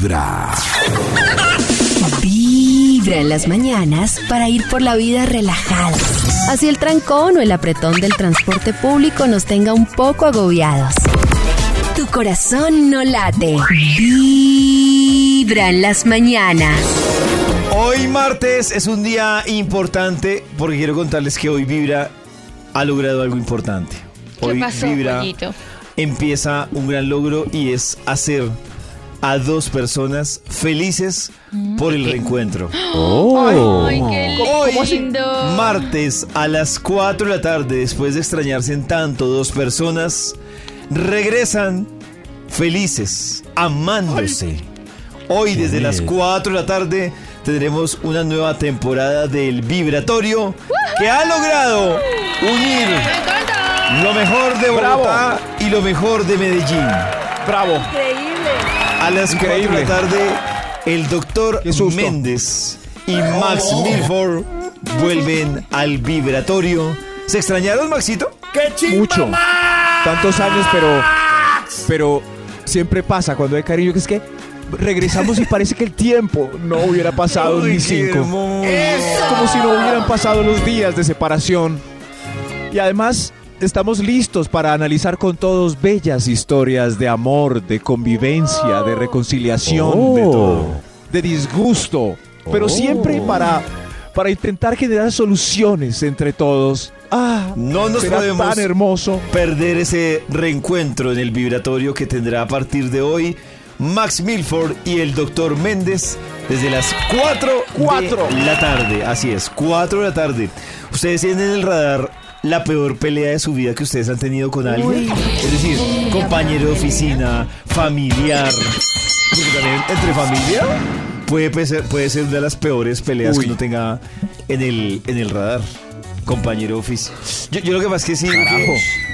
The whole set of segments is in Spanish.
Vibra. Vibra en las mañanas para ir por la vida relajada. Así el trancón o el apretón del transporte público nos tenga un poco agobiados. Tu corazón no late. Vibra en las mañanas. Hoy martes es un día importante porque quiero contarles que hoy Vibra ha logrado algo importante. ¿Qué Hoy pasó, Vibra pollito? empieza un gran logro y es hacer a dos personas felices por el reencuentro. Ay, qué Hoy, lindo. martes a las 4 de la tarde, después de extrañarse en tanto, dos personas regresan felices, amándose. Hoy, desde las 4 de la tarde, tendremos una nueva temporada del Vibratorio que ha logrado unir lo mejor de Bogotá y lo mejor de Medellín. Bravo. A las 4 de la tarde, el doctor Qué. Méndez y Max Milford vuelven al vibratorio. ¿Se extrañaron, Maxito? Mucho. Tantos años, pero. Pero siempre pasa cuando hay cariño, que es que regresamos y parece que el tiempo no hubiera pasado ni qué cinco. hermoso. Como si no hubieran pasado los días de separación. Y además, estamos listos para analizar con todos bellas historias de amor, de convivencia, de reconciliación, de todo. De disgusto. Pero siempre para, para intentar generar soluciones entre todos. Ah, No nos será podemos tan hermoso. perder ese reencuentro en el vibratorio que tendrá a partir de hoy Max Milford y el doctor Méndez desde las 4 Cuatro. de la tarde. Así es, 4 de la tarde. Ustedes tienen en el radar la peor pelea de su vida que ustedes han tenido con alguien. Es decir, compañero de oficina, familiar. Porque también entre familia puede ser, puede ser una de las peores peleas Uy. que uno tenga en el, en el radar. Compañero de oficio. Yo, yo lo que pasa es que sí,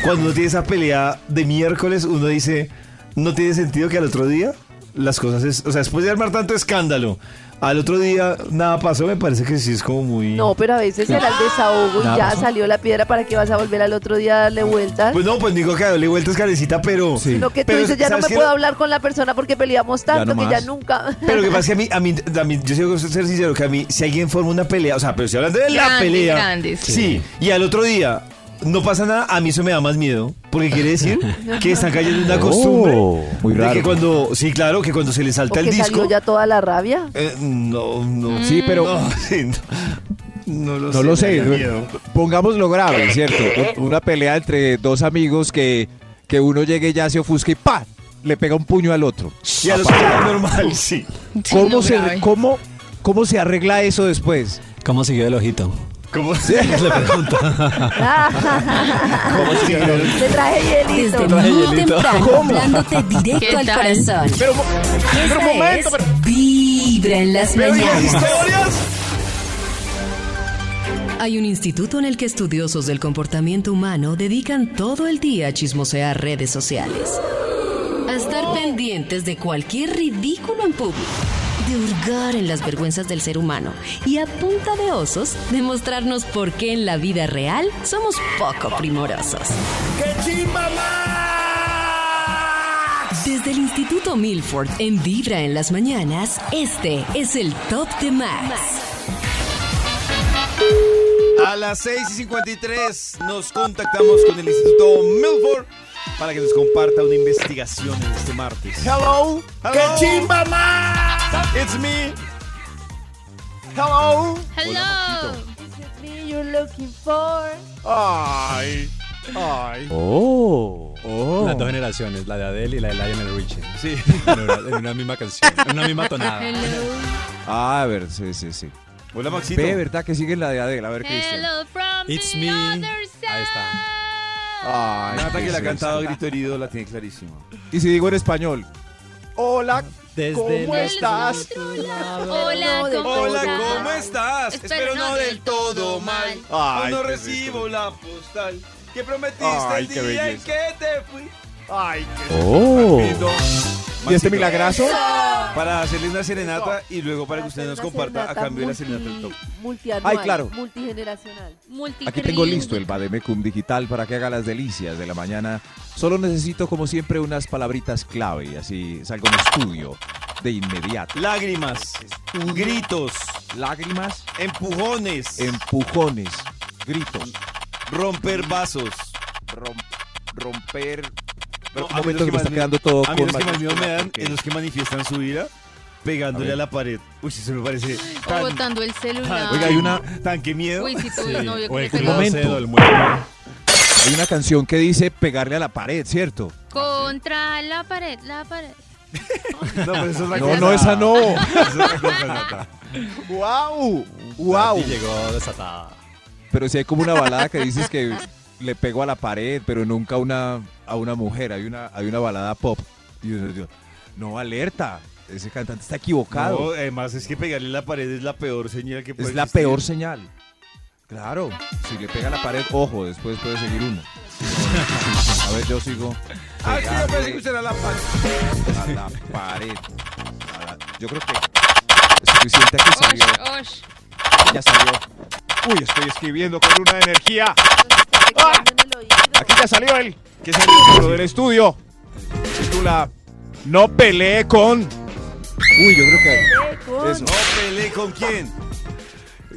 cuando uno tiene esa pelea de miércoles, uno dice, no tiene sentido que al otro día las cosas es, o sea, después de armar tanto escándalo, al otro día nada pasó, me parece que sí es como muy... No, pero a veces era el desahogo y ya pasó. salió la piedra para que vas a volver al otro día a darle vueltas. Pues no, pues digo que darle vueltas carecita, pero... Sí. Lo que tú pero, dices, ya no ¿sabes me puedo hablar con la persona porque peleamos tanto no que ya nunca. Pero lo que pasa es que a mí, a mí, a mí yo tengo que ser sincero, que a mí, si alguien forma una pelea, o sea, pero estoy hablando de la Grandes, pelea. grandes. Sí, y al otro día no pasa nada, a mí eso me da más miedo. Porque quiere decir que están cayendo en una costumbre. Oh, muy de raro. que cuando, sí, claro, que cuando se le salta el disco. salió ya toda la rabia. eh, no, no. Sí, pero No, sí, no. No lo no lo sé. da miedo. Pongámoslo grave, ¿cierto? Una pelea entre dos amigos que, que uno llegue y ya se ofusca y ¡pa! Le pega un puño al otro. Y a los que es normal, sí. Sí, ¿Cómo, no, se, grave. cómo, ¿Cómo se arregla eso después? ¿Cómo siguió el ojito? ¿Cómo Te traje hielito. Desde traje muy hielito. temprano, hablándote ¿Qué directo al corazón. Pero, Esta momento, es Vibra en las mañanas. Hay un instituto en el que estudiosos del comportamiento humano dedican todo el día a chismosear redes sociales. A estar pendientes de cualquier ridículo en público. De hurgar en las vergüenzas del ser humano. Y a punta de osos, demostrarnos por qué en la vida real somos poco primorosos. Desde el Instituto Milford en Vibra en las mañanas, este es el Top de Max. A las 6 y 53 nos contactamos con el Instituto Milford para que nos comparta una investigación en este martes. hello, ¡Qué chimba más! It's me. hello. Hello. Me you're looking for. Ay, ay. Oh. Oh. Las dos generaciones, la de Adele y la de Lionel Richie. Sí. En una, en una misma canción, en una misma tonada. Hello. Ah, a ver, sí, sí, sí. Hola, Maxito. Ve, ¿verdad? Que sigue la de Adele. A ver, Cristian. Hello from It's the me. other side. Ahí está. Ay, Nata ¿qué que la ha cantado a grito herido la tiene clarísima. Y si digo en español. Hola, Desde ¿cómo estás? Hola, ¿cómo Hola, estás? ¿cómo estás? Espero no del todo mal. Ay, Cuando qué recibo la postal que prometiste Ay, el qué día en belleza. que te fui. Ay, Oh. Lindo. ¿Y este milagrazo? Para hacerle una serenata y luego para que usted nos comparta a cambio de la serenata del top. Multianual, Ay, claro. multigeneracional. Aquí tengo listo el Bademecum digital para que haga las delicias de la mañana. Solo necesito, como siempre, unas palabritas clave y así salgo en estudio de inmediato. Lágrimas, gritos, Lágrimas, empujones, empujones, gritos, romper vasos. rom- romper. No, los que me está quedando todo A mí con los que más miedo me dan porque- es los que manifiestan su ira pegándole A a, la pared. Uy, eso me parece O tan, botando el celular. Oiga, hay una, tan que miedo. Uy, si Sí, tuve un novio o que Un momento. hay una canción que dice pegarle a la pared, ¿cierto? contra la pared, la pared. No, pero eso es otra No, cosa. no, esa no. Es cosa, Nata. ¡Wow! ¡Wow! Y llegó desatada. Pero si hay como una balada que dices que le pego a la pared, pero nunca a una, a una mujer. Hay una, hay una balada pop. Y yo- yo- no, alerta. Ese cantante está equivocado. No, además es que pegarle a la pared es la peor señal que puede es la existir. peor señal. Claro. Si le pega a la pared, ojo, después puede seguir uno. A ver, yo sigo. Ah, sí, yo pensé que usted era la pared. a la pared. A la- yo creo que es suficiente aquí salió. Osh, osh. Ya salió. Uy, estoy escribiendo con una energía. El oído. Aquí ya salió el que salió lo del estudio. Titula No peleé con. Uy, yo creo que con- eso. No peleé con quién.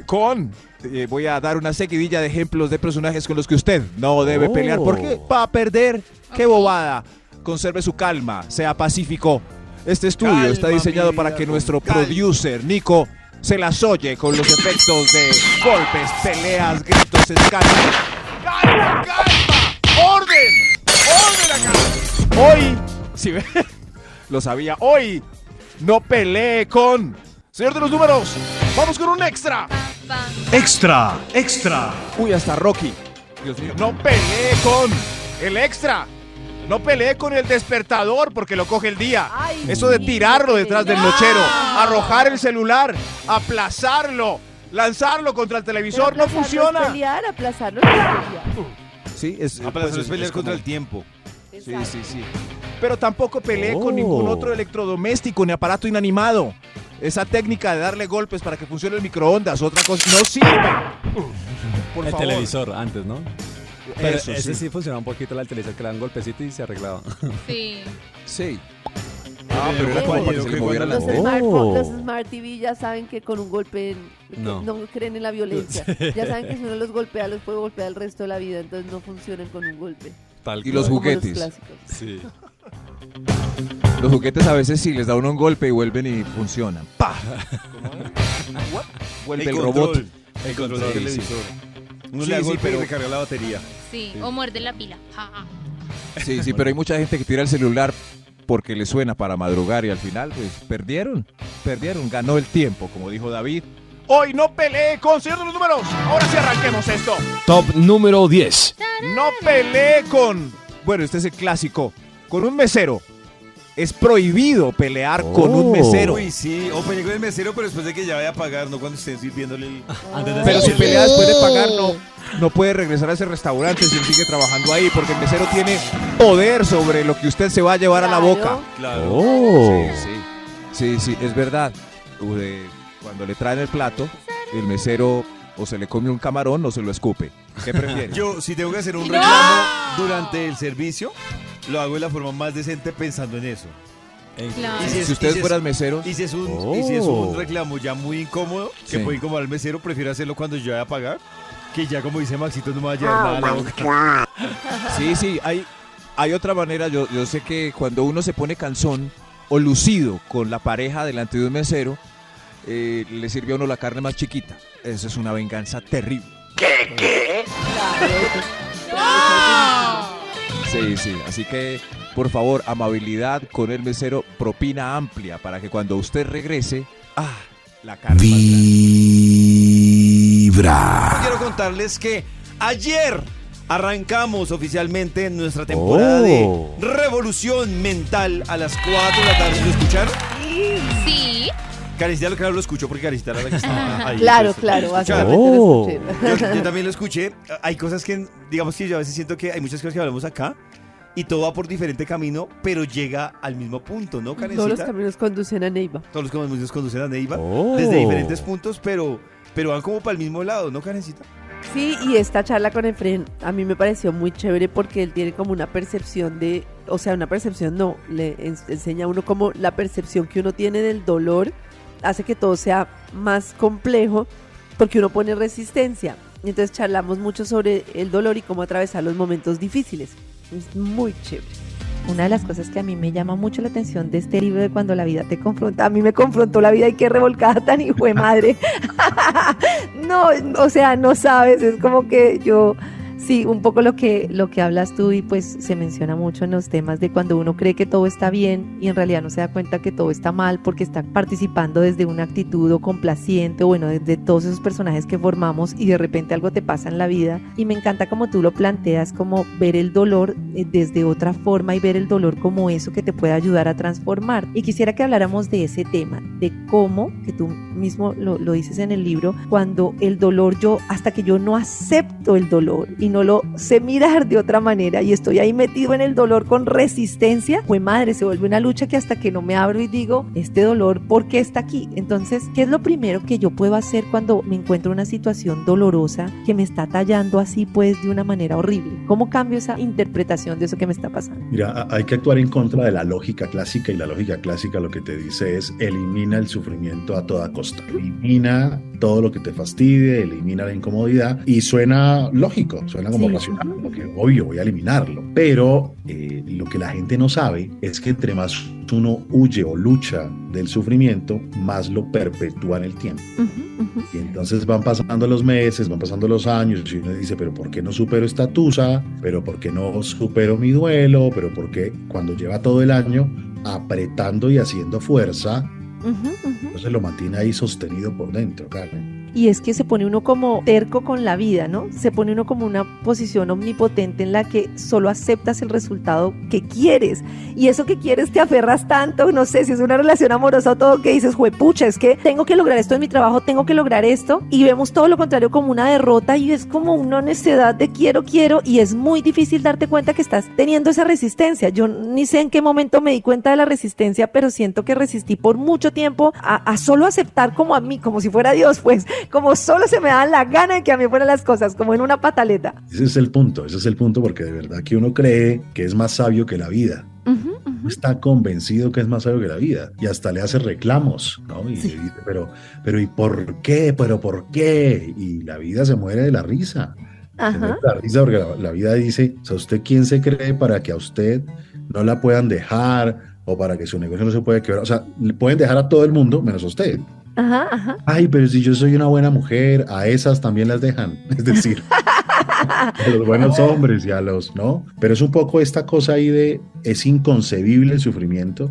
con. eh, voy a dar una seguidilla de ejemplos de personajes con los que usted no debe Oh. pelear porque va a perder. ¡Qué bobada! Conserve su calma, sea pacífico. Este estudio Calma, está diseñado para que nuestro calma. producer, Nico, se las oye con los efectos de golpes, peleas, gritos, escándalos. ¡Orden! ¡Orden acá! Hoy, si ve, lo sabía, hoy no peleé con... Señor de los números, vamos con un extra. Extra, extra. Uy, hasta Rocky. Dios mío. No peleé con el extra. No peleé con el despertador porque lo coge el día. Ay, Eso de tirarlo detrás del no. nochero, arrojar el celular, aplazarlo, lanzarlo contra el televisor, no aplazarlo es funciona. Pelear, aplazarlo es pelear. Sí, es, pero pues, es pelear es contra como- el tiempo. Sí, sí, sí. Pero tampoco peleé con Oh. ningún otro electrodoméstico ni aparato inanimado. Esa técnica de darle golpes para que funcione el microondas, otra cosa, no sirve. Por el favor. televisor antes, ¿no? Pero Eso ese sí. sí. funcionaba un poquito el televisor, que le dan golpecito y se arreglaba. sí. Sí. Ah, pero era como para que se moviera la Los, smartphone- los Smart TV ya saben que con un golpe no. No. creen en la violencia. Ya saben que si uno los golpea, los puede golpear el resto de la vida, entonces no funcionan con un golpe. Tal Y los los juguetes. clásicos. Sí. Los juguetes a veces sí les da uno un golpe y vuelven y funcionan. ¡Pah! Vuelve el, robot. control, El control del Sí, sí. televisor. Uno Sí, le da sí, golpe pero- y recarga la batería. Sí, o muerde la pila. Ja, ja. Sí, sí, pero hay mucha gente que tira el celular porque le suena para madrugar y al final, pues, perdieron. Perdieron, ganó el tiempo, como dijo David. Hoy no peleé con señor de los números. Ahora sí arranquemos esto. Top número 10. No peleé con. Bueno, este es el clásico. Con un mesero. Es prohibido pelear con un Oh. mesero. Uy, sí. O peleé con el mesero, pero después de que ya vaya a pagar, no cuando estén sirviéndole el... Antes de Pero si pelea después de pagar, no, no puede regresar a ese restaurante si él sigue trabajando ahí, porque el mesero tiene poder sobre lo que usted se va a llevar a la boca. Claro. Oh. Sí, sí. Sí, sí, es verdad. Cuando le traen el plato, el mesero o se le come un camarón o se lo escupe. ¿Qué prefiere? Yo, si tengo que hacer un reclamo durante el servicio, lo hago de la forma más decente pensando en eso. En- Claro. Y si es- si ustedes y si es- fueran meseros, Y si es un, y si es un Oh. reclamo ya muy incómodo, que Sí. puede incomodar al mesero, prefiero hacerlo cuando yo vaya a pagar, que ya como dice Maxito no me va a llevar nada a la boca. sí, sí, hay, hay otra manera. Yo, yo sé que cuando uno se pone cansón o lucido con la pareja delante de un mesero, eh, le sirve a uno la carne más chiquita. Eso es una venganza terrible. Sí, sí. Así que, por favor, amabilidad con el mesero, propina amplia para que cuando usted regrese, ah, la carne. Vibra. Quiero contarles que ayer arrancamos oficialmente nuestra temporada Oh. de Revolución Mental a las 4 de la tarde. ¿Lo escucharon? Sí. Carisita, claro, lo escuchó porque Carisita era la que estaba ahí. Claro, pues, claro, básicamente Oh. lo escuché. Yo, yo también lo escuché. Hay cosas que, digamos que yo a veces siento que hay muchas cosas que hablamos acá y todo va por diferente camino, pero llega al mismo punto, ¿no, Karencita? Todos los caminos conducen a Neiva. Todos los caminos conducen a Neiva Oh. desde diferentes puntos, pero, pero van como para el mismo lado, ¿no, Karencita? Sí, y esta charla con Efren a mí me pareció muy chévere porque él tiene como una percepción de, o sea, una percepción no, le ens- enseña a uno como la percepción que uno tiene del dolor hace que todo sea más complejo porque uno pone resistencia. Entonces charlamos mucho sobre el dolor y cómo atravesar los momentos difíciles. Es muy chévere. Una de las cosas que a mí me llama mucho la atención de este libro de cuando la vida te confronta, a mí me confrontó la vida y qué revolcada tan hijo de madre. no, o sea, no sabes, es como que yo sí, un poco lo que lo que hablas tú y pues se menciona mucho en los temas de cuando uno cree que todo está bien y en realidad no se da cuenta que todo está mal porque está participando desde una actitud o complaciente o bueno, desde todos esos personajes que formamos y de repente algo te pasa en la vida y me encanta como tú lo planteas como ver el dolor eh, desde otra forma y ver el dolor como eso que te puede ayudar a transformar. Y quisiera que habláramos de ese tema, de cómo, que tú mismo lo, lo dices en el libro, cuando el dolor yo, hasta que yo no acepto el dolor y no lo sé mirar de otra manera y estoy ahí metido en el dolor con resistencia, pues madre, se vuelve una lucha que hasta que no me abro y digo, este dolor, ¿por qué está aquí? Entonces, ¿qué es lo primero que yo puedo hacer cuando me encuentro en una situación dolorosa que me está tallando así pues de una manera horrible? ¿Cómo cambio esa interpretación de eso que me está pasando? Mira, hay que actuar en contra de la lógica clásica y la lógica clásica lo que te dice es elimina el sufrimiento a toda costa. Elimina todo lo que te fastidie, elimina la incomodidad y suena lógico, suena como Sí. racional, porque obvio voy a eliminarlo. Pero eh, lo que la gente no sabe es que entre más uno huye o lucha del sufrimiento, más lo perpetúa en el tiempo. Y entonces van pasando los meses, van pasando los años y uno dice, pero ¿por qué no supero esta tusa? ¿Pero por qué no supero mi duelo? ¿Pero por qué cuando lleva todo el año apretando y haciendo fuerza, entonces lo mantiene ahí sostenido por dentro, Carmen? Y es que se pone uno como terco con la vida, ¿no? Se pone uno como una posición omnipotente en la que solo aceptas el resultado que quieres. Y eso que quieres te aferras tanto, no sé si es una relación amorosa o todo, que dices, juepucha, es que tengo que lograr esto en mi trabajo, tengo que lograr esto. Y vemos todo lo contrario como una derrota y es como una necesidad de quiero, quiero. Y es muy difícil darte cuenta que estás teniendo esa resistencia. Yo ni sé en qué momento me di cuenta de la resistencia, pero siento que resistí por mucho tiempo a, a solo aceptar como a mí, como si fuera Dios, pues como solo se me da la gana de que a mí fueran las cosas, como en una pataleta. Ese es el punto, ese es el punto porque de verdad que uno cree que es más sabio que la vida. Uno Está convencido que es más sabio que la vida y hasta le hace reclamos, ¿no? Y le dice, pero, pero ¿y por qué? ¿Pero por qué? Y la vida se muere de la risa. Ajá. la risa porque la, la vida dice, ¿usted quién se cree para que a usted no la puedan dejar o para que su negocio no se pueda quebrar? O sea, pueden dejar a todo el mundo menos a usted. Ajá, ajá. Ay, pero si yo soy una buena mujer, a esas también las dejan. Es decir, a los buenos hombres y a los, ¿no? Pero es un poco esta cosa ahí de, es inconcebible el sufrimiento,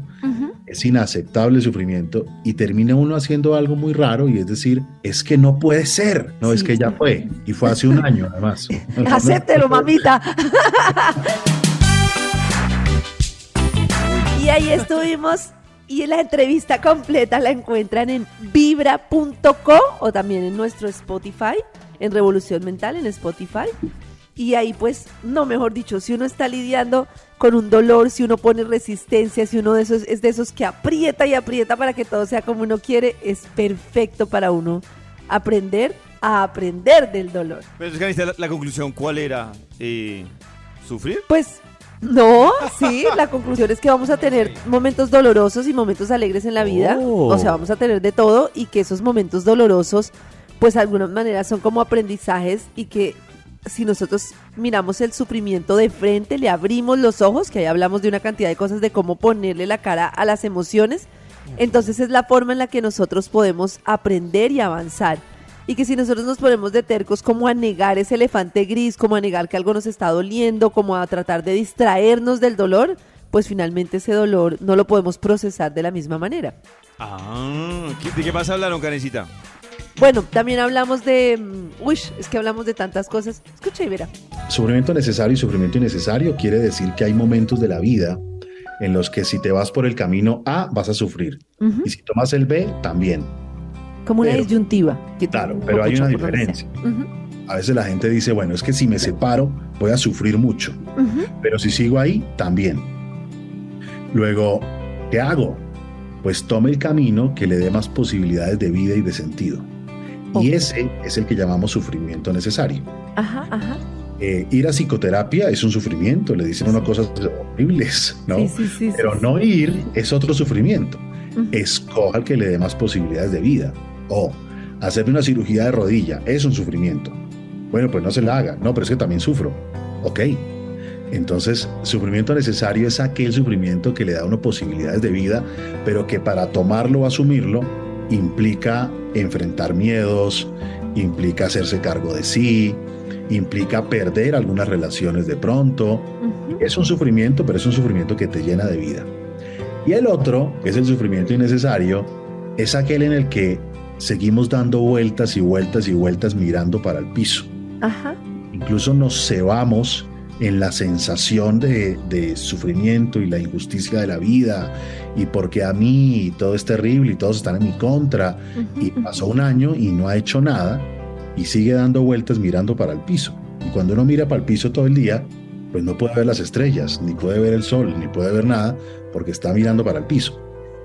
es inaceptable el sufrimiento y termina uno haciendo algo muy raro y es decir, es que no puede ser, no, es que ya fue y fue hace un año además. Acéptelo, mamita. Y ahí estuvimos. Y la entrevista completa la encuentran en vibra.co o también en nuestro Spotify, en Revolución Mental, en Spotify. Y ahí pues, no mejor dicho, si uno está lidiando con un dolor, si uno pone resistencia, si uno de esos es de esos que aprieta y aprieta para que todo sea como uno quiere, es perfecto para uno aprender a aprender del dolor. Pero la, la conclusión, ¿cuál era? Eh, ¿Sufrir? Pues no, sí, la conclusión es que vamos a tener momentos dolorosos y momentos alegres en la vida. Oh. O sea, vamos a tener de todo y que esos momentos dolorosos, pues de alguna manera son como aprendizajes y que si nosotros miramos el sufrimiento de frente, le abrimos los ojos, que ahí hablamos de una cantidad de cosas de cómo ponerle la cara a las emociones, entonces es la forma en la que nosotros podemos aprender y avanzar. Y que si nosotros nos ponemos de tercos como a negar ese elefante gris, como a negar que algo nos está doliendo, como a tratar de distraernos del dolor, pues finalmente ese dolor no lo podemos procesar de la misma manera. Ah, ¿qué- ¿de qué más hablaron, Karencita? Bueno, también hablamos de... mm, Uy, es que hablamos de tantas cosas. Escucha y verá. Sufrimiento necesario y sufrimiento innecesario quiere decir que hay momentos de la vida en los que si te vas por el camino A vas a sufrir y si tomas el B también. Como una Pero- disyuntiva. Claro, pero hay una diferencia. A veces la gente dice, bueno, es que si me separo voy a sufrir mucho, pero si sigo ahí, también. Luego, ¿qué hago? Pues tome el camino que le dé más posibilidades de vida y de sentido. Y ese es el que llamamos sufrimiento necesario. Ajá, ajá. Eh, ir a psicoterapia es un sufrimiento, le dicen unas cosas horribles, ¿no? Sí, sí, sí, Pero sí, no ir es otro sufrimiento. Ujú. Escoja el que le dé más posibilidades de vida. O hacerme una cirugía de rodilla es un sufrimiento. Bueno, pues no se la haga. No, pero es que también sufro. Ok. Entonces, sufrimiento necesario es aquel sufrimiento que le da a uno posibilidades de vida, pero que para tomarlo o asumirlo implica enfrentar miedos, implica hacerse cargo de sí, implica perder algunas relaciones de pronto. Es un sufrimiento, pero es un sufrimiento que te llena de vida. Y el otro, que es el sufrimiento innecesario, es aquel en el que seguimos dando vueltas y vueltas y vueltas mirando para el piso. Ajá. Incluso nos cebamos en la sensación de, de sufrimiento y la injusticia de la vida y porque a mí todo es terrible y todos están en mi contra y pasó un año y no ha hecho nada y sigue dando vueltas mirando para el piso. Y cuando uno mira para el piso todo el día, pues no puede ver las estrellas, ni puede ver el sol, ni puede ver nada, porque está mirando para el piso.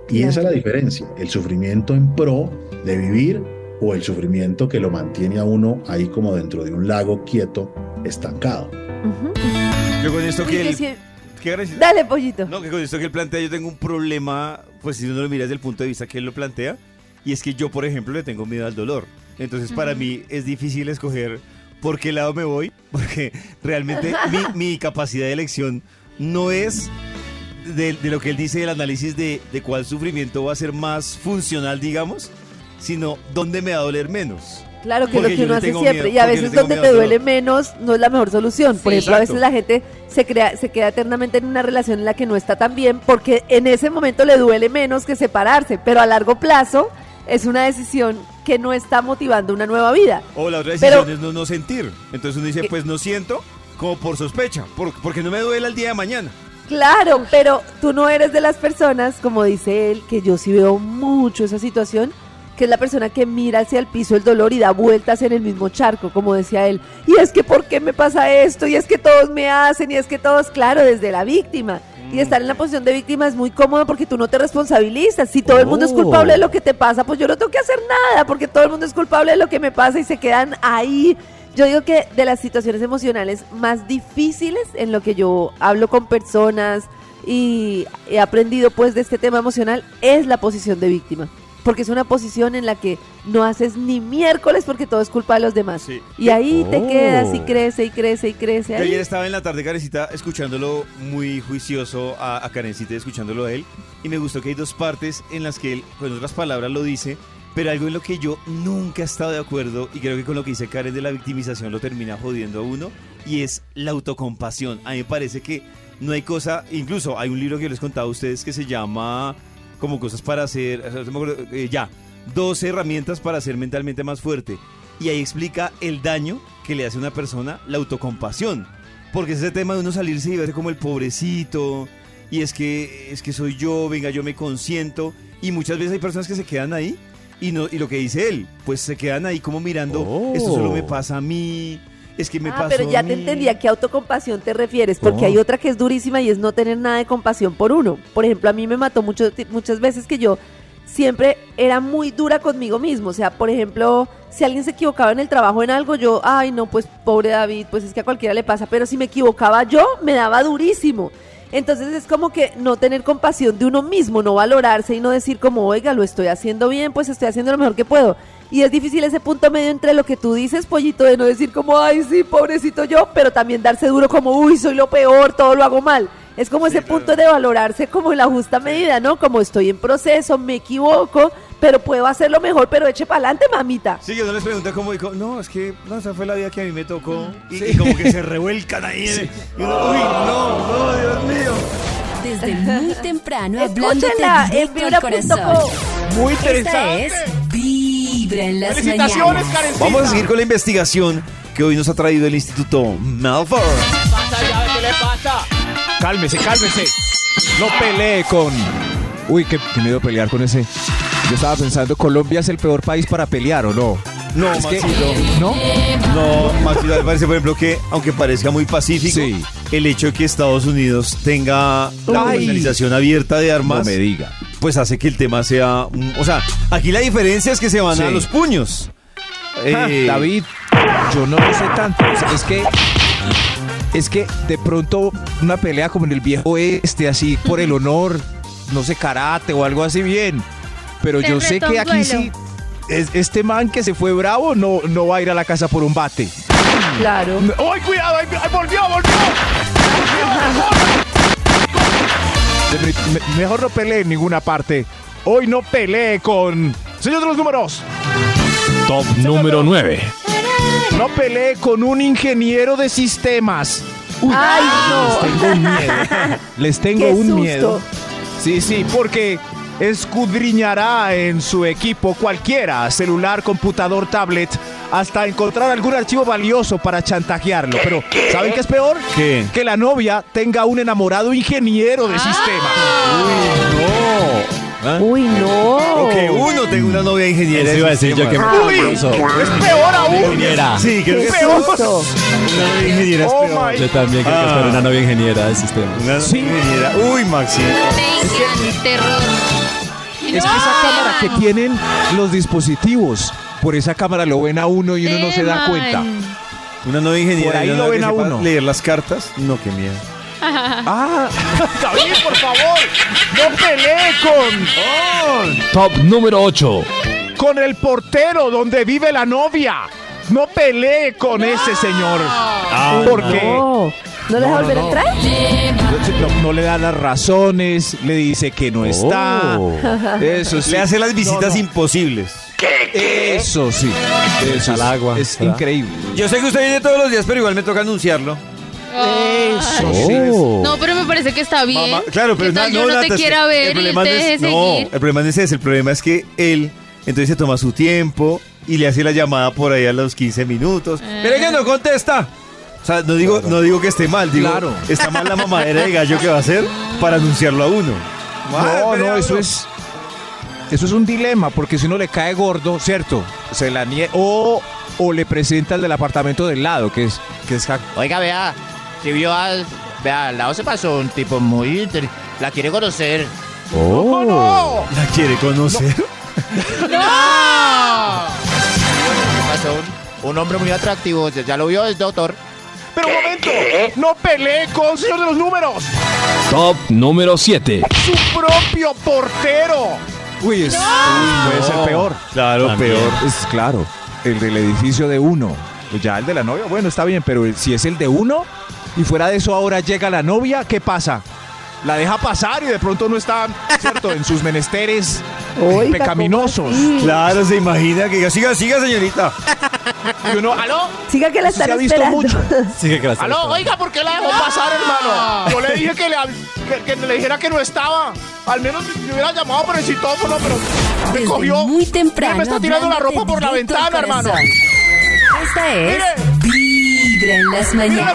Y Claro. esa es la diferencia, el sufrimiento en pro de vivir o el sufrimiento que lo mantiene a uno ahí como dentro de un lago quieto, estancado. Yo con esto que ¿qué gracia? Dale, pollito. No, que con esto que él plantea, yo tengo un problema, pues si uno lo mira desde el punto de vista que él lo plantea, y es que yo, por ejemplo, le tengo miedo al dolor. Entonces, para mí es difícil escoger por qué lado me voy, porque realmente mi, mi capacidad de elección no es de, de lo que él dice del análisis de, de cuál sufrimiento va a ser más funcional, digamos, sino dónde me va a doler menos. Claro que Porque lo que uno hace siempre. miedo, y a veces donde te duele dolor. menos no es la mejor solución. Por Sí. ejemplo, a veces Exacto. la gente se, crea, se queda eternamente en una relación en la que no está tan bien porque en ese momento le duele menos que separarse. Pero a largo plazo es una decisión que no está motivando una nueva vida. O la otra Pero- decisión es no, no sentir. Entonces uno dice, ¿Qué? pues no siento, como por sospecha, por- porque no me duele el día de mañana. Claro, pero tú no eres de las personas, como dice él, que yo sí veo mucho esa situación, que es la persona que mira hacia el piso el dolor y da vueltas en el mismo charco, como decía él. Y es que, ¿por qué me pasa esto? Y es que todos me hacen, y es que todos, claro, desde la víctima. Y estar en la posición de víctima es muy cómodo porque tú no te responsabilizas. Si todo el mundo es Oh. culpable de lo que te pasa, pues yo no tengo que hacer nada porque todo el mundo es culpable de lo que me pasa y se quedan ahí. Yo digo que de las situaciones emocionales más difíciles en lo que yo hablo con personas y he aprendido pues de este tema emocional es la posición de víctima. Porque es una posición en la que no haces ni miércoles porque todo es culpa de los demás. Sí. Y ahí te Oh. quedas y crece y crece y crece. Yo ahí. ayer estaba en la tarde, Karencita, escuchándolo muy juicioso a, a Karencita, y escuchándolo a él, y me gustó que hay dos partes en las que él, con otras palabras, lo dice, pero algo en lo que yo nunca he estado de acuerdo, y creo que con lo que dice Karen de la victimización lo termina jodiendo a uno, y es la autocompasión. A mí me parece que no hay cosa, incluso hay un libro que yo les contaba a ustedes que se llama como cosas para hacer, eh, ya, 12 herramientas para ser mentalmente más fuerte. Y ahí explica el daño que le hace a una persona la autocompasión. Porque es ese tema de uno salirse y verse como el pobrecito. Y es que, es que soy yo, venga, yo me consiento. Y muchas veces hay personas que se quedan ahí. Y, no, y lo que dice él, pues se quedan ahí como mirando, Oh. esto solo me pasa a mí. Es que me ah, pasó pero ya a te mí". entendí a qué autocompasión te refieres, porque Oh. hay otra que es durísima y es no tener nada de compasión por uno. Por ejemplo, a mí me mató mucho, muchas veces que yo siempre era muy dura conmigo mismo. O sea, por ejemplo, si alguien se equivocaba en el trabajo en algo, yo, ay, no, pues pobre David, pues es que a cualquiera le pasa. Pero si me equivocaba yo, me daba durísimo. Entonces es como que no tener compasión de uno mismo, no valorarse y no decir como, oiga, lo estoy haciendo bien, pues estoy haciendo lo mejor que puedo. Y es difícil ese punto medio entre lo que tú dices, pollito, de no decir como, ay, sí, pobrecito yo, pero también darse duro como, uy, soy lo peor, todo lo hago mal. Es como ese punto de valorarse como en la justa medida, ¿no? Como estoy en proceso, me equivoco, pero puedo hacerlo mejor, pero eche para adelante, mamita. Sí, que uno les pregunta como, dijo, no, es que no, esa fue la vida que a mí me tocó. Y, y como que se revuelcan ahí. en el- y uno, uy, no, no, Dios mío. Desde muy temprano Escúchala en al corazón. vibra.com. Muy Esta interesante. es Vibra en las Felicitaciones, mañanas. Vamos a seguir con la investigación que hoy nos ha traído el Instituto Malfour. Pasa ya, ¿Qué le pasa? Cálmese, cálmese. No pelee con. Uy, qué, qué miedo pelear con ese. Yo estaba pensando, Colombia es el peor país para pelear, ¿o no? No, Es que-. ¿No? No, Maxito, me parece, por ejemplo, que aunque parezca muy pacífico, Sí. el hecho de que Estados Unidos tenga la comercialización abierta de No armas, me diga. pues hace que el tema sea... O sea, aquí la diferencia es que se van a los puños. Eh, David, yo no lo sé tanto. O sea, Es que. Es que de pronto una pelea como en el viejo este, así por el honor, no sé, karate o algo así bien. Pero yo sé que aquí duelo. sí. es- este man que se fue bravo no, no va a ir a la casa por un bate. Claro. ¡Ay, cuidado! ¡Ay, ay, volvió, volvió! Me- Mejor no pelee en ninguna parte. Hoy no pelee con. Señor de los números. Top número 9. No pelee con un ingeniero de sistemas. Ay, no. Les tengo un miedo. Les tengo Qué un susto. miedo. Sí, sí, porque escudriñará en su equipo cualquiera, celular, computador, tablet, hasta encontrar algún archivo valioso para chantajearlo. Pero, ¿saben qué es peor? ¿Qué? Que la novia tenga un enamorado ingeniero de sistemas. ¿Ah? Uy, no. O que uno tenga una novia ingeniera. Eso iba a decir yo que sistemas. Ah, ¡Uy! ¡Es peor aún! Ingeniera. Sí, creo Qué que es susto. una novia ingeniera es Oh peor. Yo también creo que es Ah. una novia ingeniera de sistemas. Una Sí. ingeniera. Uy, Maxi. Tengan terror. Es que esa cámara que tienen los dispositivos, por esa cámara lo ven a uno y uno no se da cuenta. Una novia ingeniera. Por ahí lo ven a uno. Leer las cartas. No, qué miedo. Ah, David, por favor, no pelee con, Top número 8. con el portero donde vive la novia. No pelee con ese señor. porque No. ¿No le deja volver a no. entrar? no, no le da las razones, le dice que no está. Oh. Eso sí. Le hace las visitas No, no. imposibles. Eso sí. Eso Al es- agua, Es ¿verdad? increíble. Yo sé que usted viene todos los días, pero igual me toca anunciarlo. Eso sí. Oh. No, pero me parece que está bien. Mamá, claro, pero ¿Qué tal na- yo no, Nata, te es que quiera ver y él te no deje es- no, seguir. el problema no es ese, el problema es que él entonces se toma su tiempo y le hace la llamada por ahí a los 15 minutos. Eh. Pero que no contesta. O sea, no digo, no digo que esté mal, digo, Claro. está mal la mamadera de gallo que va a hacer para anunciarlo a uno. No, no, eso es. Eso es un dilema, porque si uno le cae gordo, ¿cierto? Se la nie o, o le presenta el del apartamento del lado, que es, que es Oiga, vea, si vio al. Vea, al lado se pasó un tipo muy. inter- La quiere conocer. Oh. ¿La quiere conocer? Se pasó un, un hombre muy atractivo. Ya- Ya lo vio el doctor. Pero un momento, no pelee con señor de los números, Top número 7. su propio portero. Uy, es, uy, puede ser peor. Claro, También. peor. Es claro, el del edificio de uno. Pues ya el de la novia, bueno, está bien, pero si es el de uno y fuera de eso ahora llega la novia, ¿qué pasa? La deja pasar y de pronto no está, ¿cierto? En sus menesteres Oiga, pecaminosos. Claro, se imagina que diga, siga, siga, señorita. Y uno, ¿Aló? Siga que la están ha visto esperando. mucho. Sigue que la está ¿Aló? esperando. Oiga, ¿por qué la dejó pasar, hermano? Yo le dije que le, que, que le dijera que no estaba. Al menos me hubiera llamado por el citófono, pero me Desde cogió. muy temprano. Mire, me está tirando la ropa por la ventana, hermano. Esta es Vibra en las mañanas.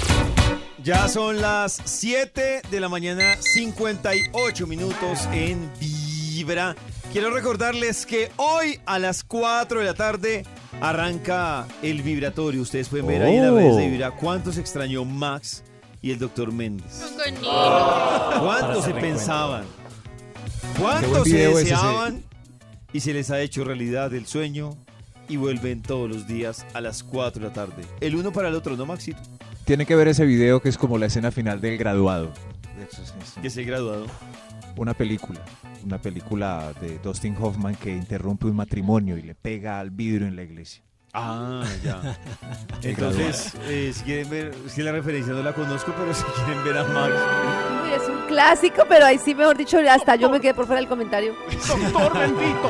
Ya son las 7 de la mañana, 58 minutos en Vibra. Quiero recordarles que hoy a las 4 de la tarde arranca el vibratorio. Ustedes pueden ver ahí en las Oh. redes de Vibra cuánto se extrañó Max y el doctor Méndez. ¿Cuánto se pensaban? Qué ¿Cuánto buen se deseaban? Y se les ha hecho realidad el sueño y vuelven todos los días a las 4 de la tarde. El uno para el otro, ¿no, Maxito? Tiene que ver ese video que es como la escena final del graduado. Eso es- ha graduado. una película. Una película de Dustin Hoffman que interrumpe un matrimonio y le pega al vidrio en la iglesia. Ah, ya. Entonces, eh, si quieren ver, que la referencia no la conozco, pero si quieren ver a Max. Uy, es un clásico, pero ahí sí, mejor dicho, hasta yo me quedé por fuera del comentario. ¡Doctor bendito!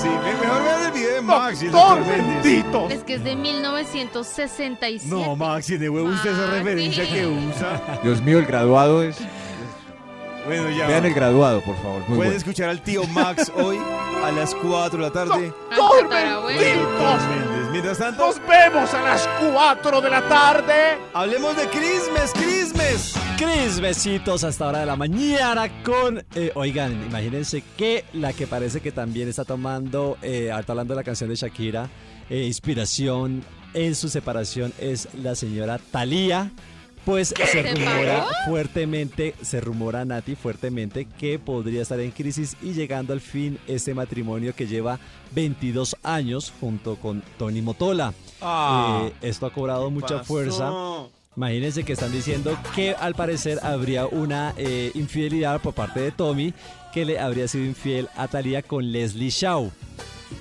Sí, me- mejor vean el video de Max y el ¡Doctor bendito! Es que es de 1967. No, Max, y de huevo usted esa referencia que usa. Dios mío, el graduado es... Bueno, ya. Vean el graduado, por favor. Muy Pueden bueno. escuchar al tío Max hoy a las 4 de la tarde. Méndez. Mientras tanto, Nos vemos a las 4 de la tarde. hablemos de Christmas, Christmas. Cris, besitos hasta hora de la mañana con... eh, oigan, imagínense que la que parece que también está tomando, eh, ahorita hablando de la canción de Shakira, eh, inspiración en su separación es la señora Thalía. Pues se ¿Se rumora fuertemente, se rumora Nati fuertemente que podría estar en crisis y llegando al fin este matrimonio que lleva 22 años junto con Tony Motola. Ah. Eh, esto ha cobrado mucha fuerza. Imagínense que están diciendo que al parecer habría una eh, infidelidad por parte de Tommy, que le habría sido infiel a Thalía con Leslie Shaw.